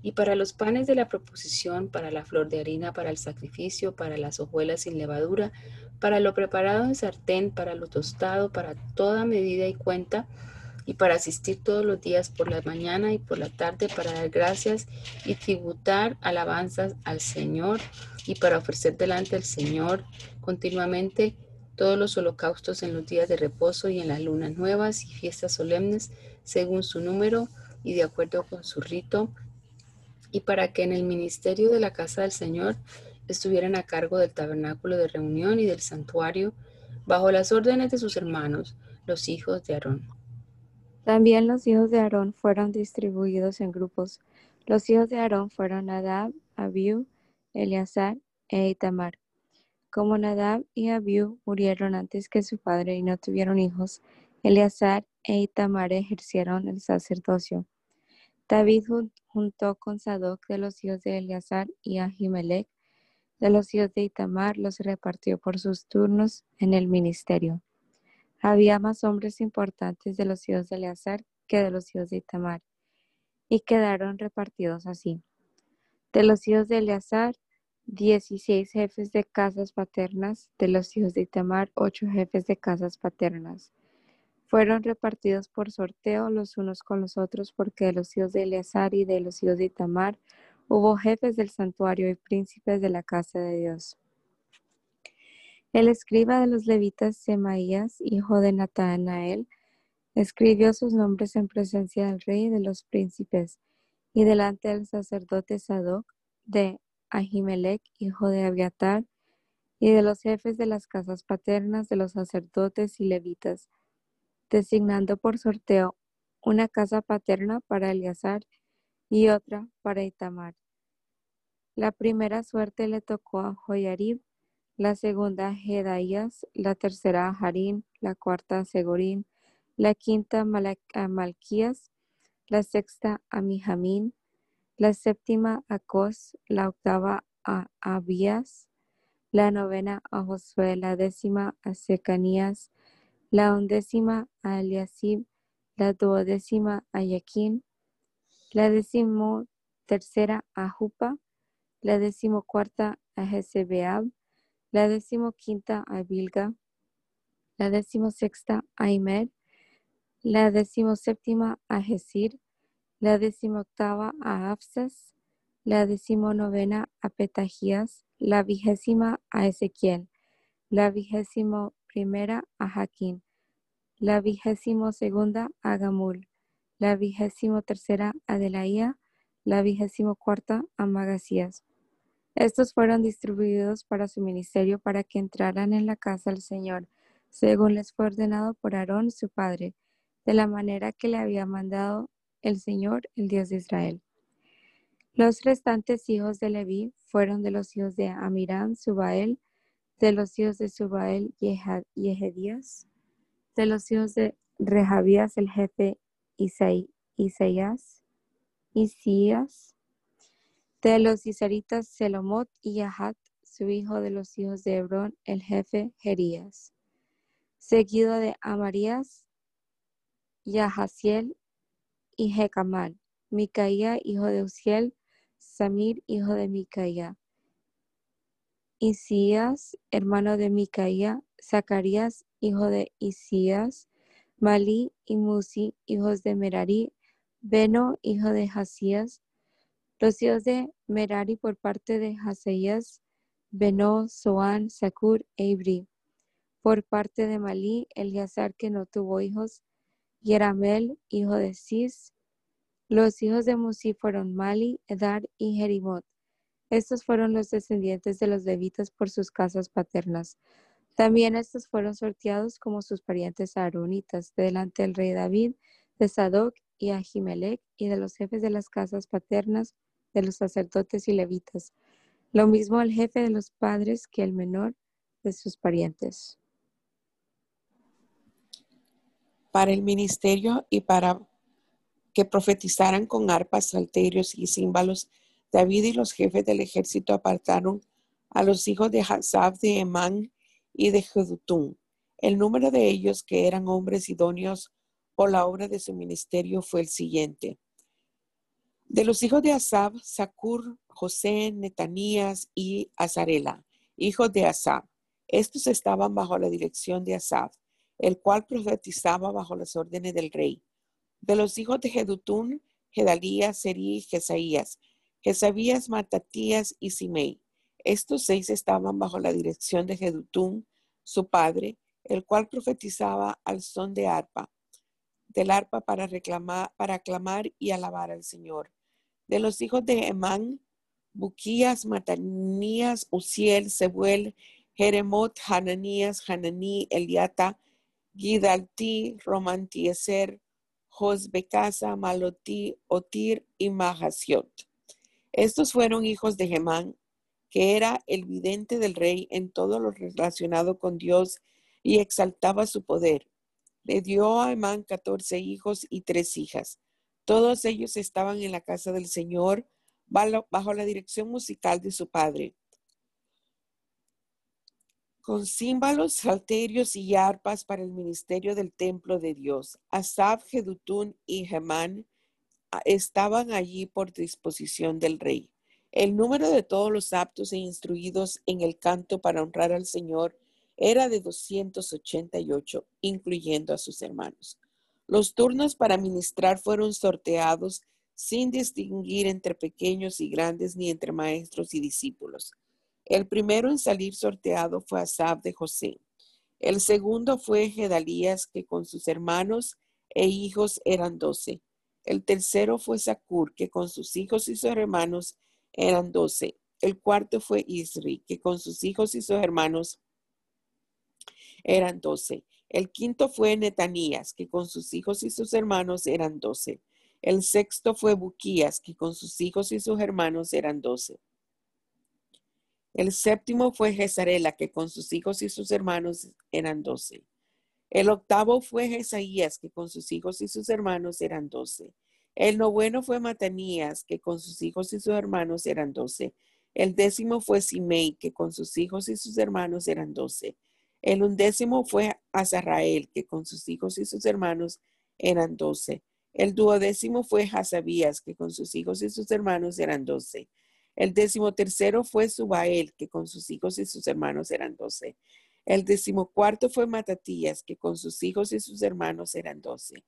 Y para los panes de la proposición, para la flor de harina, para el sacrificio, para las hojuelas sin levadura, para lo preparado en sartén, para lo tostado, para toda medida y cuenta, y para asistir todos los días por la mañana y por la tarde para dar gracias y tributar alabanzas al Señor y para ofrecer delante del Señor continuamente todos los holocaustos en los días de reposo y en las lunas nuevas y fiestas solemnes según su número y de acuerdo con su rito, y para que en el ministerio de la casa del Señor estuvieran a cargo del tabernáculo de reunión y del santuario, bajo las órdenes de sus hermanos, los hijos de Aarón. También los hijos de Aarón fueron distribuidos en grupos. Los hijos de Aarón fueron Nadab, Abiú, Eleazar e Itamar. Como Nadab y Abiú murieron antes que su padre y no tuvieron hijos, Eleazar e Itamar ejercieron el sacerdocio. David juntó con Sadoc de los hijos de Eleazar y Ahimelech de los hijos de Itamar los repartió por sus turnos en el ministerio. Había más hombres importantes de los hijos de Eleazar que de los hijos de Itamar, y quedaron repartidos así. De los hijos de Eleazar, dieciséis jefes de casas paternas, de los hijos de Itamar, ocho jefes de casas paternas. Fueron repartidos por sorteo los unos con los otros, porque de los hijos de Eleazar y de los hijos de Itamar hubo jefes del santuario y príncipes de la casa de Dios. El escriba de los levitas, Semaías, hijo de Natanael, escribió sus nombres en presencia del rey y de los príncipes, y delante del sacerdote Sadoc, de Ahimelech, hijo de Abiatar, y de los jefes de las casas paternas de los sacerdotes y levitas, designando por sorteo una casa paterna para Eleazar y otra para Itamar. La primera suerte le tocó a Joyarib, la segunda Jedaías, la tercera Harín, la cuarta Segorín, la quinta Malquías, la sexta Amijamín, la séptima Acos, la octava a Abías, la novena a Josué, la décima a Secanías, la undécima a la duodécima a la décimo tercera a Jupa, la decimocuarta a Jezebeab, la decimoquinta a Bilga, la decimosexta a Imer, la decimoséptima a Jesir, la decimoctava a Absas, la decimonovena a Petajías, la vigésima a Ezequiel, la vigésimo primera a Jaquín, la vigésimo segunda a Gamul, la vigésimo tercera a Delaía, la vigésimo cuarta a Magasías. Estos fueron distribuidos para su ministerio para que entraran en la casa del Señor, según les fue ordenado por Aarón su padre, de la manera que le había mandado el Señor, el Dios de Israel. Los restantes hijos de Leví fueron de los hijos de Amirán, Subael, de los hijos de Subael, Yehedías, de los hijos de Rehabías, el jefe Isaías, Isías, de los Isaritas, Selomot y Yahat, su hijo de los hijos de Hebrón, el jefe Jerías. Seguido de Amarías, Yahaziel y Jecamal. Micaía, hijo de Uziel, Samir, hijo de Micaía, Isías, hermano de Micaía, Zacarías, hijo de Isías, Malí y Musi, hijos de Merari, Beno, hijo de Hasías, los hijos de Merari por parte de Haseías, Beno, Soán, Sakur e Ibri. Por parte de Malí, Eleazar que no tuvo hijos, Yeramel, hijo de Cis. Los hijos de Musi fueron Mali, Edar y Jerimot. Estos fueron los descendientes de los levitas por sus casas paternas. También estos fueron sorteados como sus parientes aaronitas delante del rey David, de Sadoc y Ahimelech y de los jefes de las casas paternas de los sacerdotes y levitas. Lo mismo el jefe de los padres que el menor de sus parientes. Para el ministerio y para que profetizaran con arpas, salterios y címbalos, David y los jefes del ejército apartaron a los hijos de Hazab de Emán y de Jedutún. El número de ellos que eran hombres idóneos por la obra de su ministerio fue el siguiente. De los hijos de Asab, Sakur, José, Netanías y Azarela, hijos de Asab. Estos estaban bajo la dirección de Asab, el cual profetizaba bajo las órdenes del rey. De los hijos de Jedutún, Gedalías, Seri y Jesaías, Jesabías, Matatías y Simei. Estos seis estaban bajo la dirección de Jedutún, su padre, el cual profetizaba al son de arpa, del arpa para reclamar, para aclamar y alabar al Señor. De los hijos de Emán, Buquías, Matanías, Uziel, Sebuel, Jeremot, Hananías, Hananí, Eliata, Gidalti, Romantieser, Josbecasa, Malotí, Otir y Mahasiot. Estos fueron hijos de Gemán, que era el vidente del rey en todo lo relacionado con Dios y exaltaba su poder. Le dio a Emán catorce hijos y tres hijas. Todos ellos estaban en la casa del Señor bajo la dirección musical de su padre. Con címbalos, salterios y arpas para el ministerio del templo de Dios. Asaf, Jedutún y Gemán ah, estaban allí por disposición del rey. El número de todos los aptos e instruidos en el canto para honrar al Señor era de 288, incluyendo a sus hermanos. Los turnos para ministrar fueron sorteados sin distinguir entre pequeños y grandes ni entre maestros y discípulos. El primero en salir sorteado fue Asab de José. El segundo fue Gedalías, que con sus hermanos e hijos eran doce. El tercero fue Sakur, que con sus hijos y sus hermanos eran doce. El cuarto fue Isri, que con sus hijos y sus hermanos eran doce. El quinto fue Netanías, que con sus hijos y sus hermanos eran doce. El sexto fue Buquías, que con sus hijos y sus hermanos eran doce. El séptimo fue Jezarela, que con sus hijos y sus hermanos eran doce. El octavo fue Jesaías, que con sus hijos y sus hermanos eran doce. El noveno fue Matanías, que con sus hijos y sus hermanos eran doce. El décimo fue Simei, que con sus hijos y sus hermanos eran doce. El undécimo fue Azarrael, que con sus hijos y sus hermanos eran doce. El duodécimo fue Hasabías, que con sus hijos y sus hermanos eran doce. El décimo tercero fue Subael, que con sus hijos y sus hermanos eran doce. El décimo cuarto fue Matatías, que con sus hijos y sus hermanos eran doce.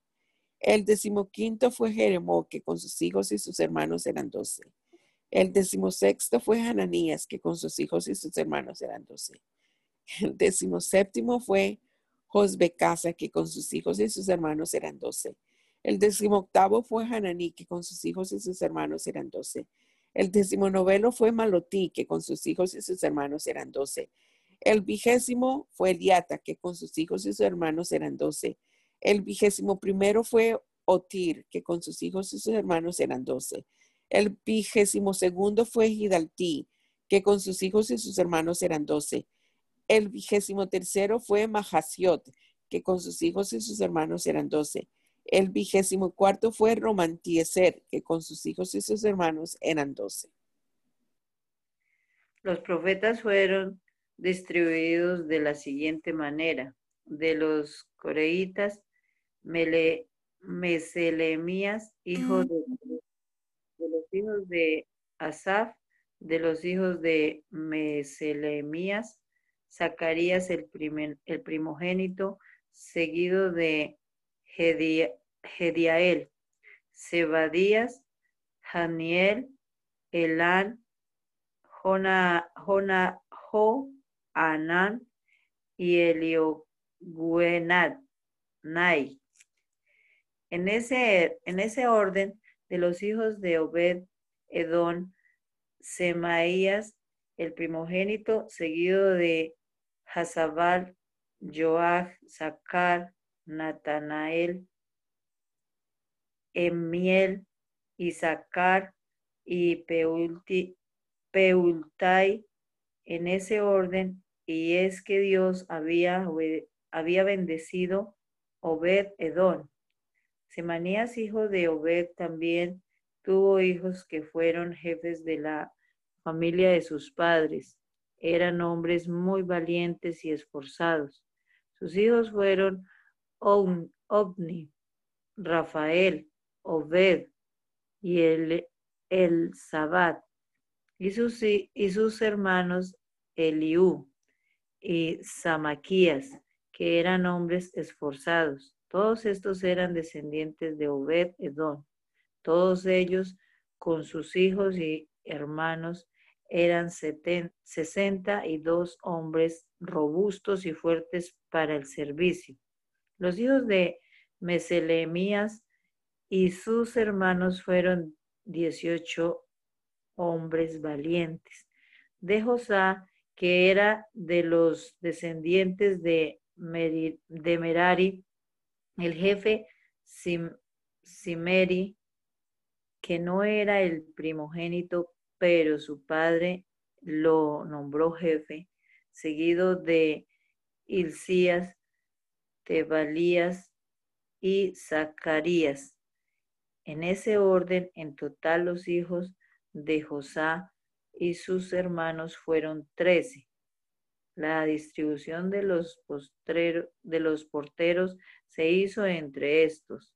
El decimoquinto fue Jeremó, que con sus hijos y sus hermanos eran doce. El decimosexto fue Hananías, que con sus hijos y sus hermanos eran doce. El decimoséptimo fue Josbecasa, que con sus hijos y sus hermanos eran doce. El decimoctavo fue Hananí, que con sus hijos y sus hermanos eran doce. El decimonoveno fue Malotí, que con sus hijos y sus hermanos eran doce. El vigésimo fue Eliata, que con sus hijos y sus hermanos eran doce. El vigésimo primero fue Otir, que con sus hijos y sus hermanos eran doce. El vigésimo segundo fue Hidaltí, que con sus hijos y sus hermanos eran doce. El vigésimo tercero fue Mahasiot, que con sus hijos y sus hermanos eran doce. El vigésimo cuarto fue Romantieser, que con sus hijos y sus hermanos eran doce. Los profetas fueron distribuidos de la siguiente manera. De los coreitas, Meselemías, hijo de, de, los hijos de Asaf, de los hijos de Meselemías, Zacarías el, el primogénito, seguido de Gediael, Sebadías, Janiel, Elán, Jona, Jona, Jo, Anán y Elioguenad, Nai. En ese, en ese orden de los hijos de Obed, Edón, Semaías, el primogénito, seguido de Hazabal, Joach, Zacar, Natanael, Emiel, Isaacar y Peultai en ese orden, y es que Dios había, había bendecido Obed Edón. Semanías, hijo de Obed, también tuvo hijos que fueron jefes de la familia de sus padres. Eran hombres muy valientes y esforzados. Sus hijos fueron Ovni, Rafael, Obed y el, el Sabat, y sus, y sus hermanos Eliú y Samaquías, que eran hombres esforzados. Todos estos eran descendientes de Obed Edom. Todos ellos, con sus hijos y hermanos, eran sesenta y dos hombres robustos y fuertes para el servicio. Los hijos de Meselemías y sus hermanos fueron dieciocho hombres valientes. De Josá, que era de los descendientes de, Merari, el jefe Simeri, que no era el primogénito, pero su padre lo nombró jefe, seguido de Hilcías, Tebalías y Zacarías. En ese orden, en total los hijos de Josá y sus hermanos fueron trece. La distribución de los, de los porteros se hizo entre estos,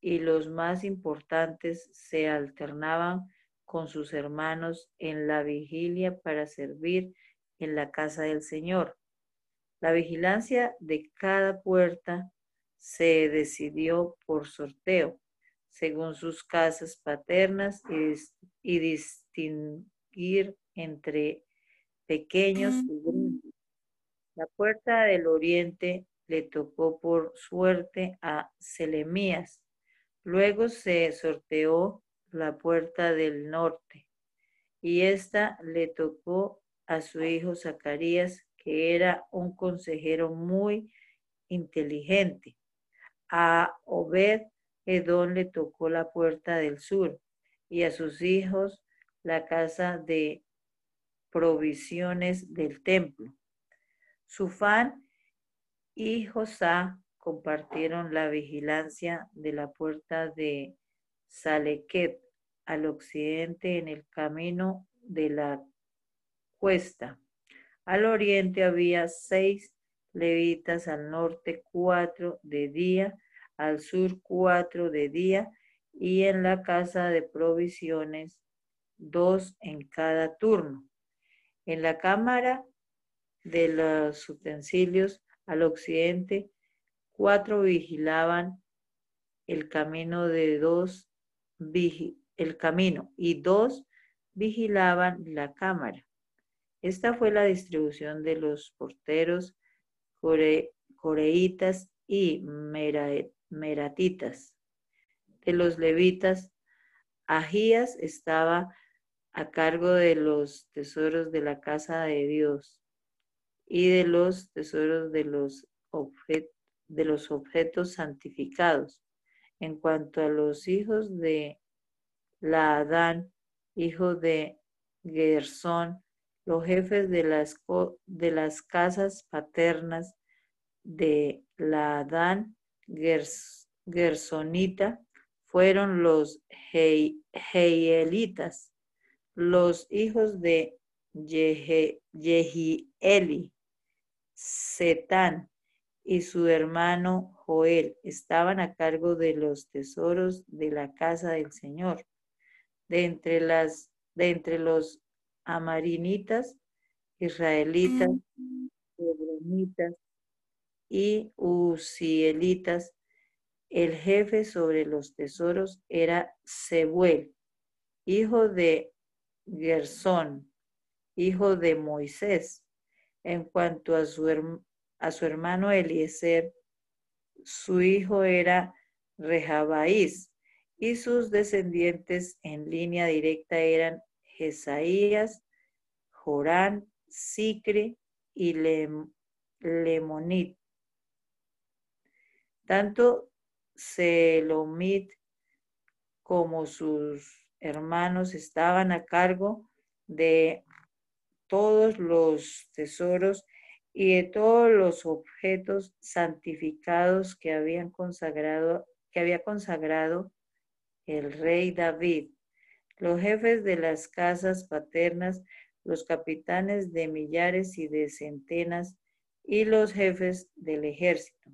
y los más importantes se alternaban con sus hermanos en la vigilia para servir en la casa del Señor. La vigilancia de cada puerta se decidió por sorteo, según sus casas paternas y, distinguir entre pequeños y grandes. La puerta del oriente le tocó por suerte a Selemías. Luego se sorteó la puerta del norte y esta le tocó a su hijo Zacarías, que era un consejero muy inteligente. A Obed Edón le tocó la puerta del sur y a sus hijos la casa de provisiones del templo. Sufán y Josá compartieron la vigilancia de la puerta de Salequet al occidente en el camino de la cuesta. Al oriente había seis levitas, al norte cuatro de día, al sur cuatro de día, y en la casa de provisiones dos en cada turno. En la cámara de los utensilios al occidente, cuatro vigilaban el camino de dos, el camino y dos vigilaban la cámara. Esta fue la distribución de los porteros coreitas y meratitas. De los levitas, Agías estaba a cargo de los tesoros de la casa de Dios y de los tesoros de los, de los objetos santificados. En cuanto a los hijos de la Adán, hijo de Gersón, los jefes de las, de las casas paternas de la Adán Gersonita fueron los Heielitas, los hijos de Yehieli, Setán y su hermano Joel estaban a cargo de los tesoros de la casa del Señor. De entre las de entre los amarinitas, israelitas, hebronitas y usielitas. El jefe sobre los tesoros era Sebuel, hijo de Gersón, hijo de Moisés. En cuanto a su, a su hermano Eliezer, su hijo era Rehabaís, y sus descendientes en línea directa eran Jesaías, Jorán, Sicre y Lemonit. Tanto Selomit como sus hermanos estaban a cargo de todos los tesoros y de todos los objetos santificados que habían consagrado, que había consagrado el rey David, los jefes de las casas paternas, los capitanes de millares y de centenas y los jefes del ejército.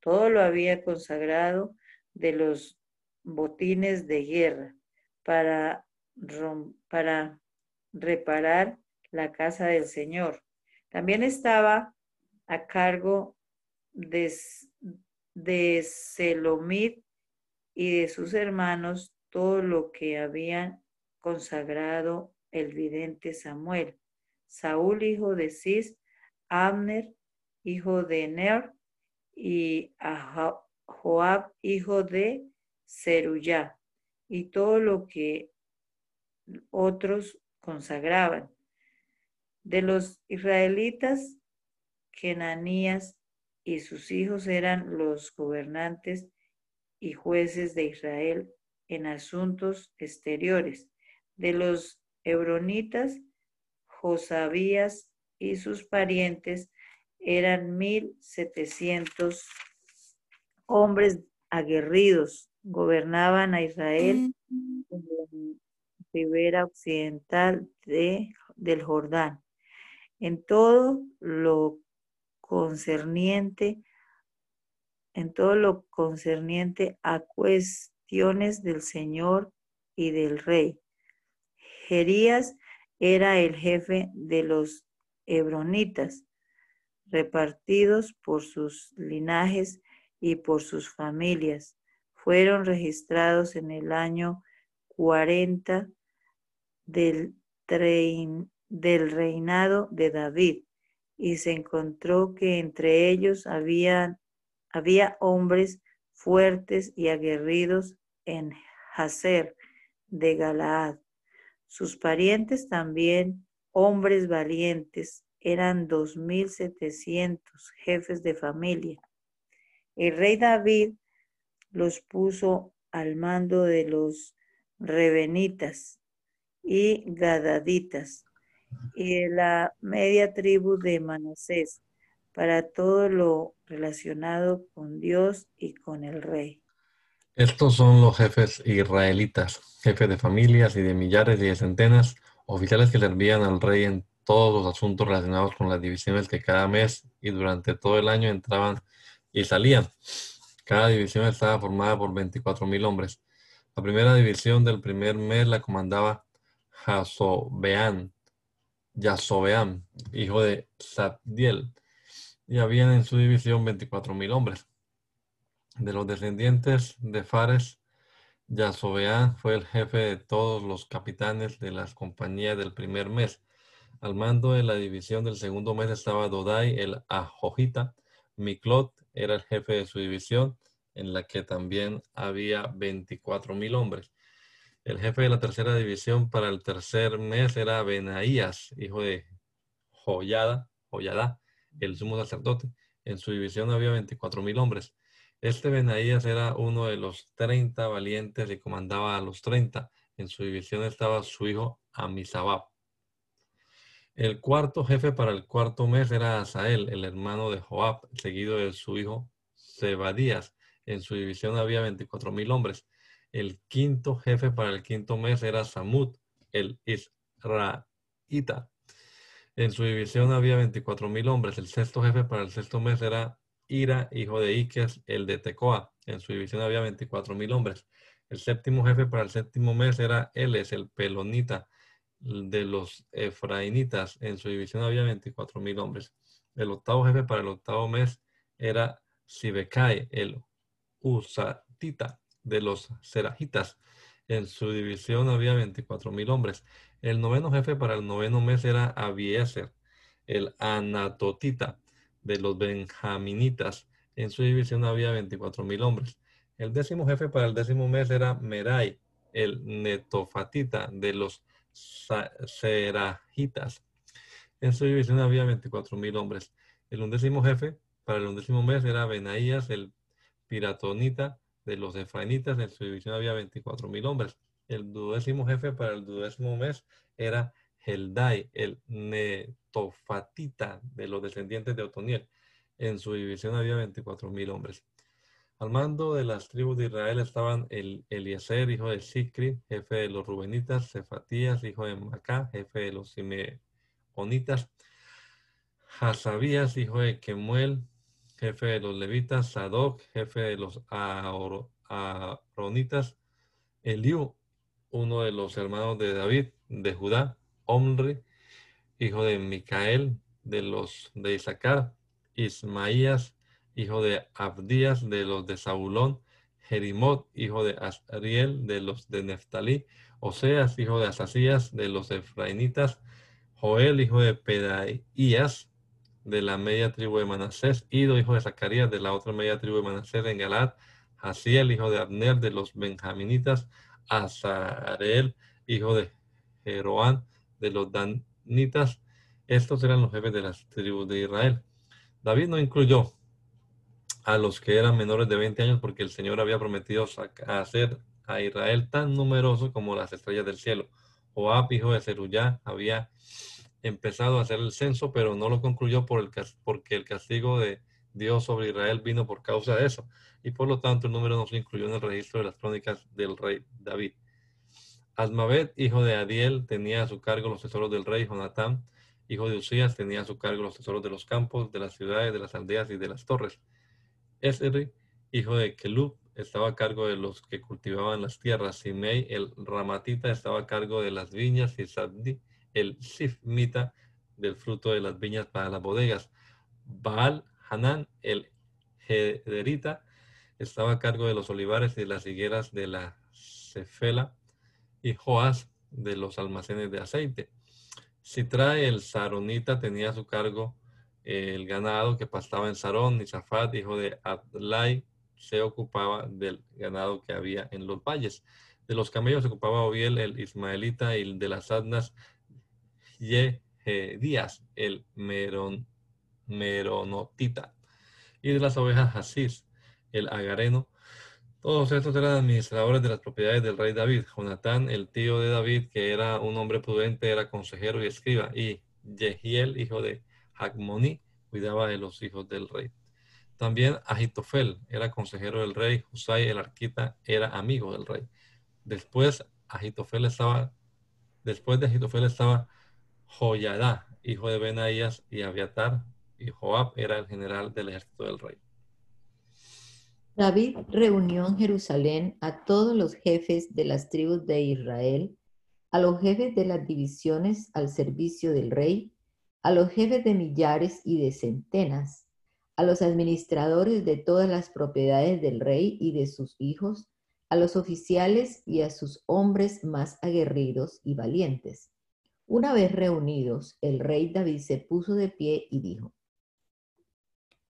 Todo lo había consagrado de los botines de guerra para, para reparar la casa del Señor. También estaba a cargo de, de Selomit y de sus hermanos todo lo que habían consagrado el vidente Samuel. Saúl, hijo de Cis, Abner, hijo de Ner, y Joab, hijo de Zeruyá, y todo lo que otros consagraban. De los israelitas, Kenanías y sus hijos eran los gobernantes y jueces de Israel en asuntos exteriores. De los hebronitas, Josabías y sus parientes eran mil setecientos hombres aguerridos. Gobernaban a Israel en la ribera occidental de, del Jordán. En todo lo concerniente en todo lo concerniente a cuestiones del Señor y del Rey. Jerías era el jefe de los hebronitas, repartidos por sus linajes y por sus familias. Fueron registrados en el año 40 del, del reinado de David y se encontró que entre ellos habían había hombres fuertes y aguerridos en Hazer de Galaad. Sus parientes también, hombres valientes, eran dos mil setecientos jefes de familia. El rey David los puso al mando de los rebenitas y gadaditas y de la media tribu de Manasés para todo lo relacionado con Dios y con el rey. Estos son los jefes israelitas, jefes de familias y de millares y de centenas, oficiales que servían al rey en todos los asuntos relacionados con las divisiones que cada mes y durante todo el año entraban y salían. Cada división estaba formada por 24 mil hombres. La primera división del primer mes la comandaba Jasobeán, Yasobeán, hijo de Sabdiel y habían en su división 24.000 hombres. De los descendientes de Fares, Yasobeán fue el jefe de todos los capitanes de las compañías del primer mes. Al mando de la división del segundo mes estaba Dodai el Ajojita. Miklot era el jefe de su división, en la que también había 24.000 hombres. El jefe de la tercera división para el tercer mes era Benaías, hijo de Joyada, el sumo sacerdote. En su división había 24 mil hombres. Este Benaías era uno de los 30 valientes y comandaba a los 30. En su división estaba su hijo Amisabab. El cuarto jefe para el cuarto mes era Asael, el hermano de Joab, seguido de su hijo Zebadías. En su división había 24 mil hombres. El quinto jefe para el quinto mes era Samud, el Israelita. En su división había 24.000 hombres. El sexto jefe para el sexto mes era Ira, hijo de Iques, el de Tecoa. En su división había 24.000 hombres. El séptimo jefe para el séptimo mes era Eles, el pelonita. de los efraínitas, en su división había 24 mil hombres. El octavo jefe para el octavo mes era Sibekai, el Usatita de los Serajitas. En su división había 24 mil hombres. El noveno jefe para el noveno mes era Abieser, el Anatotita de los Benjaminitas. En su división había 24 mil hombres. El décimo jefe para el décimo mes era Merai, el Netofatita de los Serajitas. En su división había 24 mil hombres. El undécimo jefe para el undécimo mes era Benaías, el Piratonita de los Efraínitas. En su división había 24 mil hombres. El duodécimo jefe para el duodécimo mes era Heldai, el Netofatita de los descendientes de Otoniel. En su división había 24 mil hombres. Al mando de las tribus de Israel estaban el Eliezer, hijo de Sicri, jefe de los Rubenitas, Cefatías, hijo de Macá, jefe de los Simeonitas, Hasabías, hijo de Kemuel, jefe de los Levitas, Sadoc, jefe de los Aaronitas, Eliú, uno de los hermanos de David, de Judá, Omri, hijo de Micael, de los de Isaacar, Ismaías, hijo de Abdías, de los de Zabulón, Jerimot, hijo de Ariel, de los de Neftalí, Oseas, hijo de Asasías, de los Efraínitas, Joel, hijo de Pedaías, de la media tribu de Manasés, Ido, hijo de Zacarías, de la otra media tribu de Manasés en Galad, Hasiel, hijo de Abner, de los Benjaminitas, Azareel, hijo de Jeroán, de los Danitas. Estos eran los jefes de las tribus de Israel. David no incluyó a los que eran menores de 20 años porque el Señor había prometido hacer a Israel tan numeroso como las estrellas del cielo. Joab, hijo de Zeruyá, había empezado a hacer el censo, pero no lo concluyó por el, porque el castigo de Dios sobre Israel vino por causa de eso. Y por lo tanto el número no se incluyó en el registro de las crónicas del rey David. Asmavet, hijo de Adiel, tenía a su cargo los tesoros del rey. Jonatán, hijo de Usías, tenía a su cargo los tesoros de los campos, de las ciudades, de las aldeas y de las torres. Esri, hijo de Kelub, estaba a cargo de los que cultivaban las tierras. Simei, el Ramatita, estaba a cargo de las viñas. Y Saddi, el Sifmita, del fruto de las viñas para las bodegas. Baal Hanan, el Hederita, estaba a cargo de los olivares y las higueras de la Cefela. Y Joás, de los almacenes de aceite. Sitrae, el Saronita, tenía a su cargo el ganado que pastaba en Sarón, y Zafat, hijo de Adlai, se ocupaba del ganado que había en los valles. De los camellos se ocupaba Obiel, el ismaelita, y de las asnas, Díaz, el meron, meronotita. Y de las ovejas, Hasís, el agareno. Todos estos eran administradores de las propiedades del rey David. Jonatán, el tío de David, que era un hombre prudente, era consejero y escriba. Y Jehiel, hijo de Hagmoni cuidaba de los hijos del rey. También Agitofel era consejero del rey, Husay el arquita era amigo del rey. Después Agitofel estaba, después de Agitofel estaba Joyadá, hijo de Benaías y Abiatar, y Joab era el general del ejército del rey. David reunió en Jerusalén a todos los jefes de las tribus de Israel, a los jefes de las divisiones al servicio del rey a los jefes de millares y de centenas, a los administradores de todas las propiedades del rey y de sus hijos, a los oficiales y a sus hombres más aguerridos y valientes. Una vez reunidos, el rey David se puso de pie y dijo,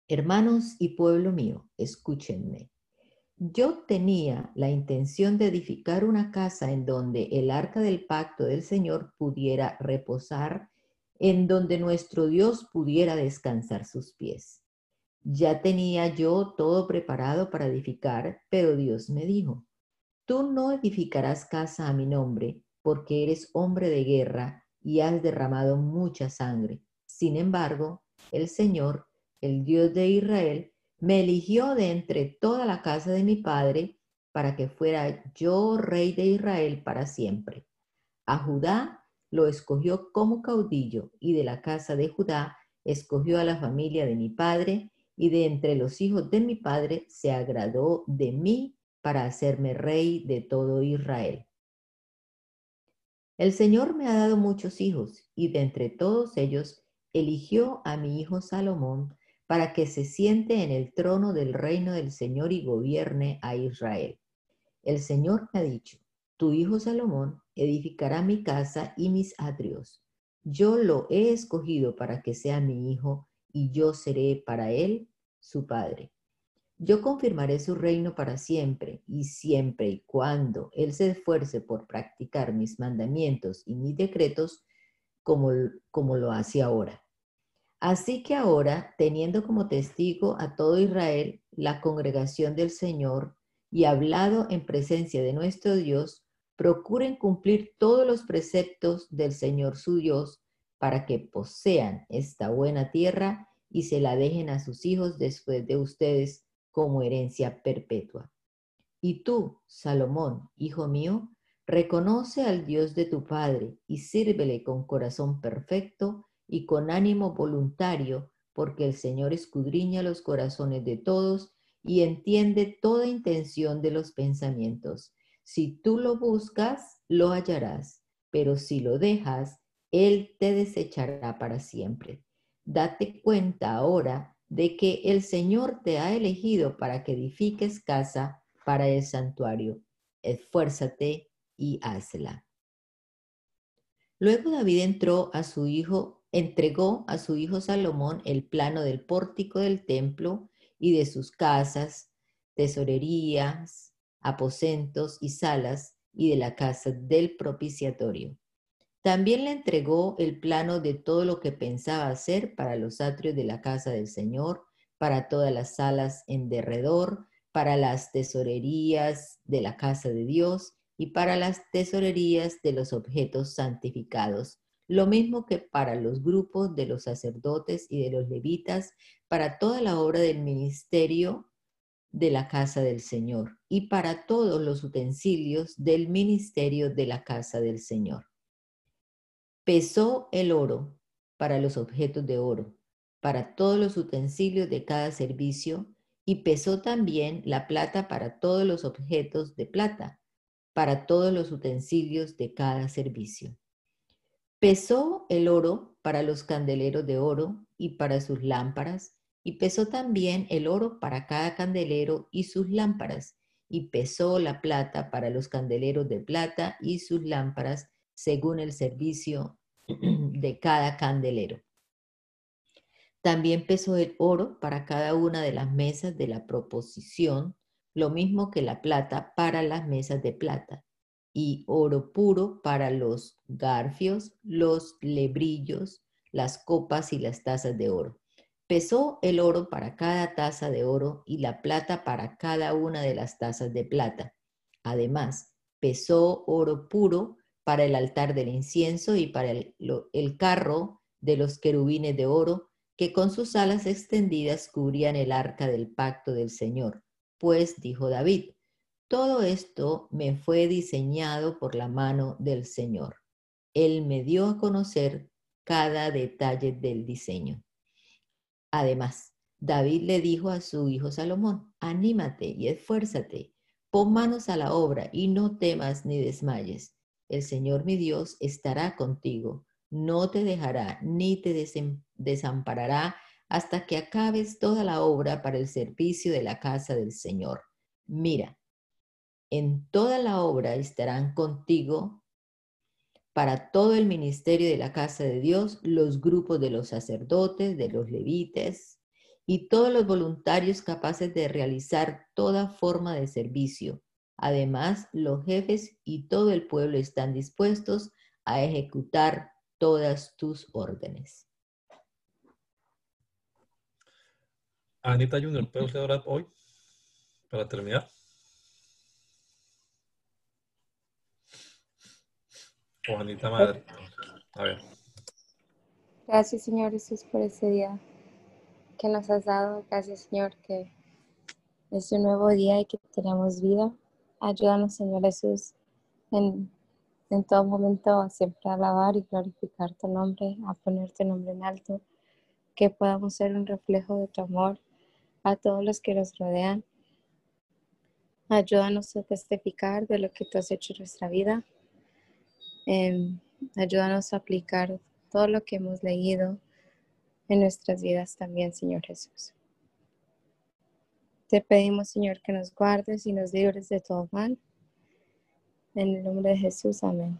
Hermanos y pueblo mío, escúchenme. Yo tenía la intención de edificar una casa en donde el arca del pacto del Señor pudiera reposar en donde nuestro Dios pudiera descansar sus pies. Ya tenía yo todo preparado para edificar, pero Dios me dijo, tú no edificarás casa a mi nombre, porque eres hombre de guerra y has derramado mucha sangre. Sin embargo, el Señor, el Dios de Israel, me eligió de entre toda la casa de mi padre para que fuera yo rey de Israel para siempre. A Judá lo escogió como caudillo y de la casa de Judá escogió a la familia de mi padre y de entre los hijos de mi padre se agradó de mí para hacerme rey de todo Israel. El Señor me ha dado muchos hijos y de entre todos ellos eligió a mi hijo Salomón para que se siente en el trono del reino del Señor y gobierne a Israel. El Señor me ha dicho, tu hijo Salomón edificará mi casa y mis atrios. Yo lo he escogido para que sea mi hijo y yo seré para él su padre. Yo confirmaré su reino para siempre y siempre y cuando él se esfuerce por practicar mis mandamientos y mis decretos como, como lo hace ahora. Así que ahora, teniendo como testigo a todo Israel, la congregación del Señor, y hablado en presencia de nuestro Dios, procuren cumplir todos los preceptos del Señor su Dios para que posean esta buena tierra y se la dejen a sus hijos después de ustedes como herencia perpetua. Y tú, Salomón, hijo mío, reconoce al Dios de tu Padre y sírvele con corazón perfecto y con ánimo voluntario, porque el Señor escudriña los corazones de todos y entiende toda intención de los pensamientos. Si tú lo buscas, lo hallarás, pero si lo dejas, Él te desechará para siempre. Date cuenta ahora de que el Señor te ha elegido para que edifiques casa para el santuario. Esfuérzate y hazla. Luego David entró a su hijo, entregó a su hijo Salomón el plano del pórtico del templo y de sus casas, tesorerías, aposentos y salas y de la casa del propiciatorio. También le entregó el plano de todo lo que pensaba hacer para los atrios de la casa del Señor, para todas las salas en derredor, para las tesorerías de la casa de Dios y para las tesorerías de los objetos santificados, lo mismo que para los grupos de los sacerdotes y de los levitas, para toda la obra del ministerio de la casa del Señor y para todos los utensilios del ministerio de la casa del Señor. Pesó el oro para los objetos de oro, para todos los utensilios de cada servicio, y pesó también la plata para todos los objetos de plata, para todos los utensilios de cada servicio. Pesó el oro para los candeleros de oro y para sus lámparas, y pesó también el oro para cada candelero y sus lámparas, y pesó la plata para los candeleros de plata y sus lámparas, según el servicio de cada candelero. También pesó el oro para cada una de las mesas de la proposición, lo mismo que la plata para las mesas de plata, y oro puro para los garfios, los lebrillos, las copas y las tazas de oro. Pesó el oro para cada taza de oro y la plata para cada una de las tazas de plata. Además, pesó oro puro para el altar del incienso y para el, carro de los querubines de oro que con sus alas extendidas cubrían el arca del pacto del Señor. Pues, dijo David, todo esto me fue diseñado por la mano del Señor. Él me dio a conocer cada detalle del diseño. Además, David le dijo a su hijo Salomón, anímate y esfuérzate, pon manos a la obra y no temas ni desmayes. El Señor mi Dios estará contigo, no te dejará ni te desamparará hasta que acabes toda la obra para el servicio de la casa del Señor. Mira, en toda la obra estarán contigo para todo el ministerio de la casa de Dios, los grupos de los sacerdotes, de los levites y todos los voluntarios capaces de realizar toda forma de servicio. Además, los jefes y todo el pueblo están dispuestos a ejecutar todas tus órdenes. Anita Junior, ¿puede usted orar hoy para terminar? Juanita Madre. A ver. Gracias, Señor Jesús, por ese día que nos has dado. Gracias, Señor, que es un nuevo día y que tenemos vida. Ayúdanos, Señor Jesús, en, en todo momento a siempre alabar y glorificar tu nombre, a poner tu nombre en alto, que podamos ser un reflejo de tu amor a todos los que nos rodean. Ayúdanos a testificar de lo que tú has hecho en nuestra vida Em, ayúdanos a aplicar todo lo que hemos leído en nuestras vidas también, Señor Jesús. Te pedimos, Señor, que nos guardes y nos libres de todo mal. En el nombre de Jesús, amén.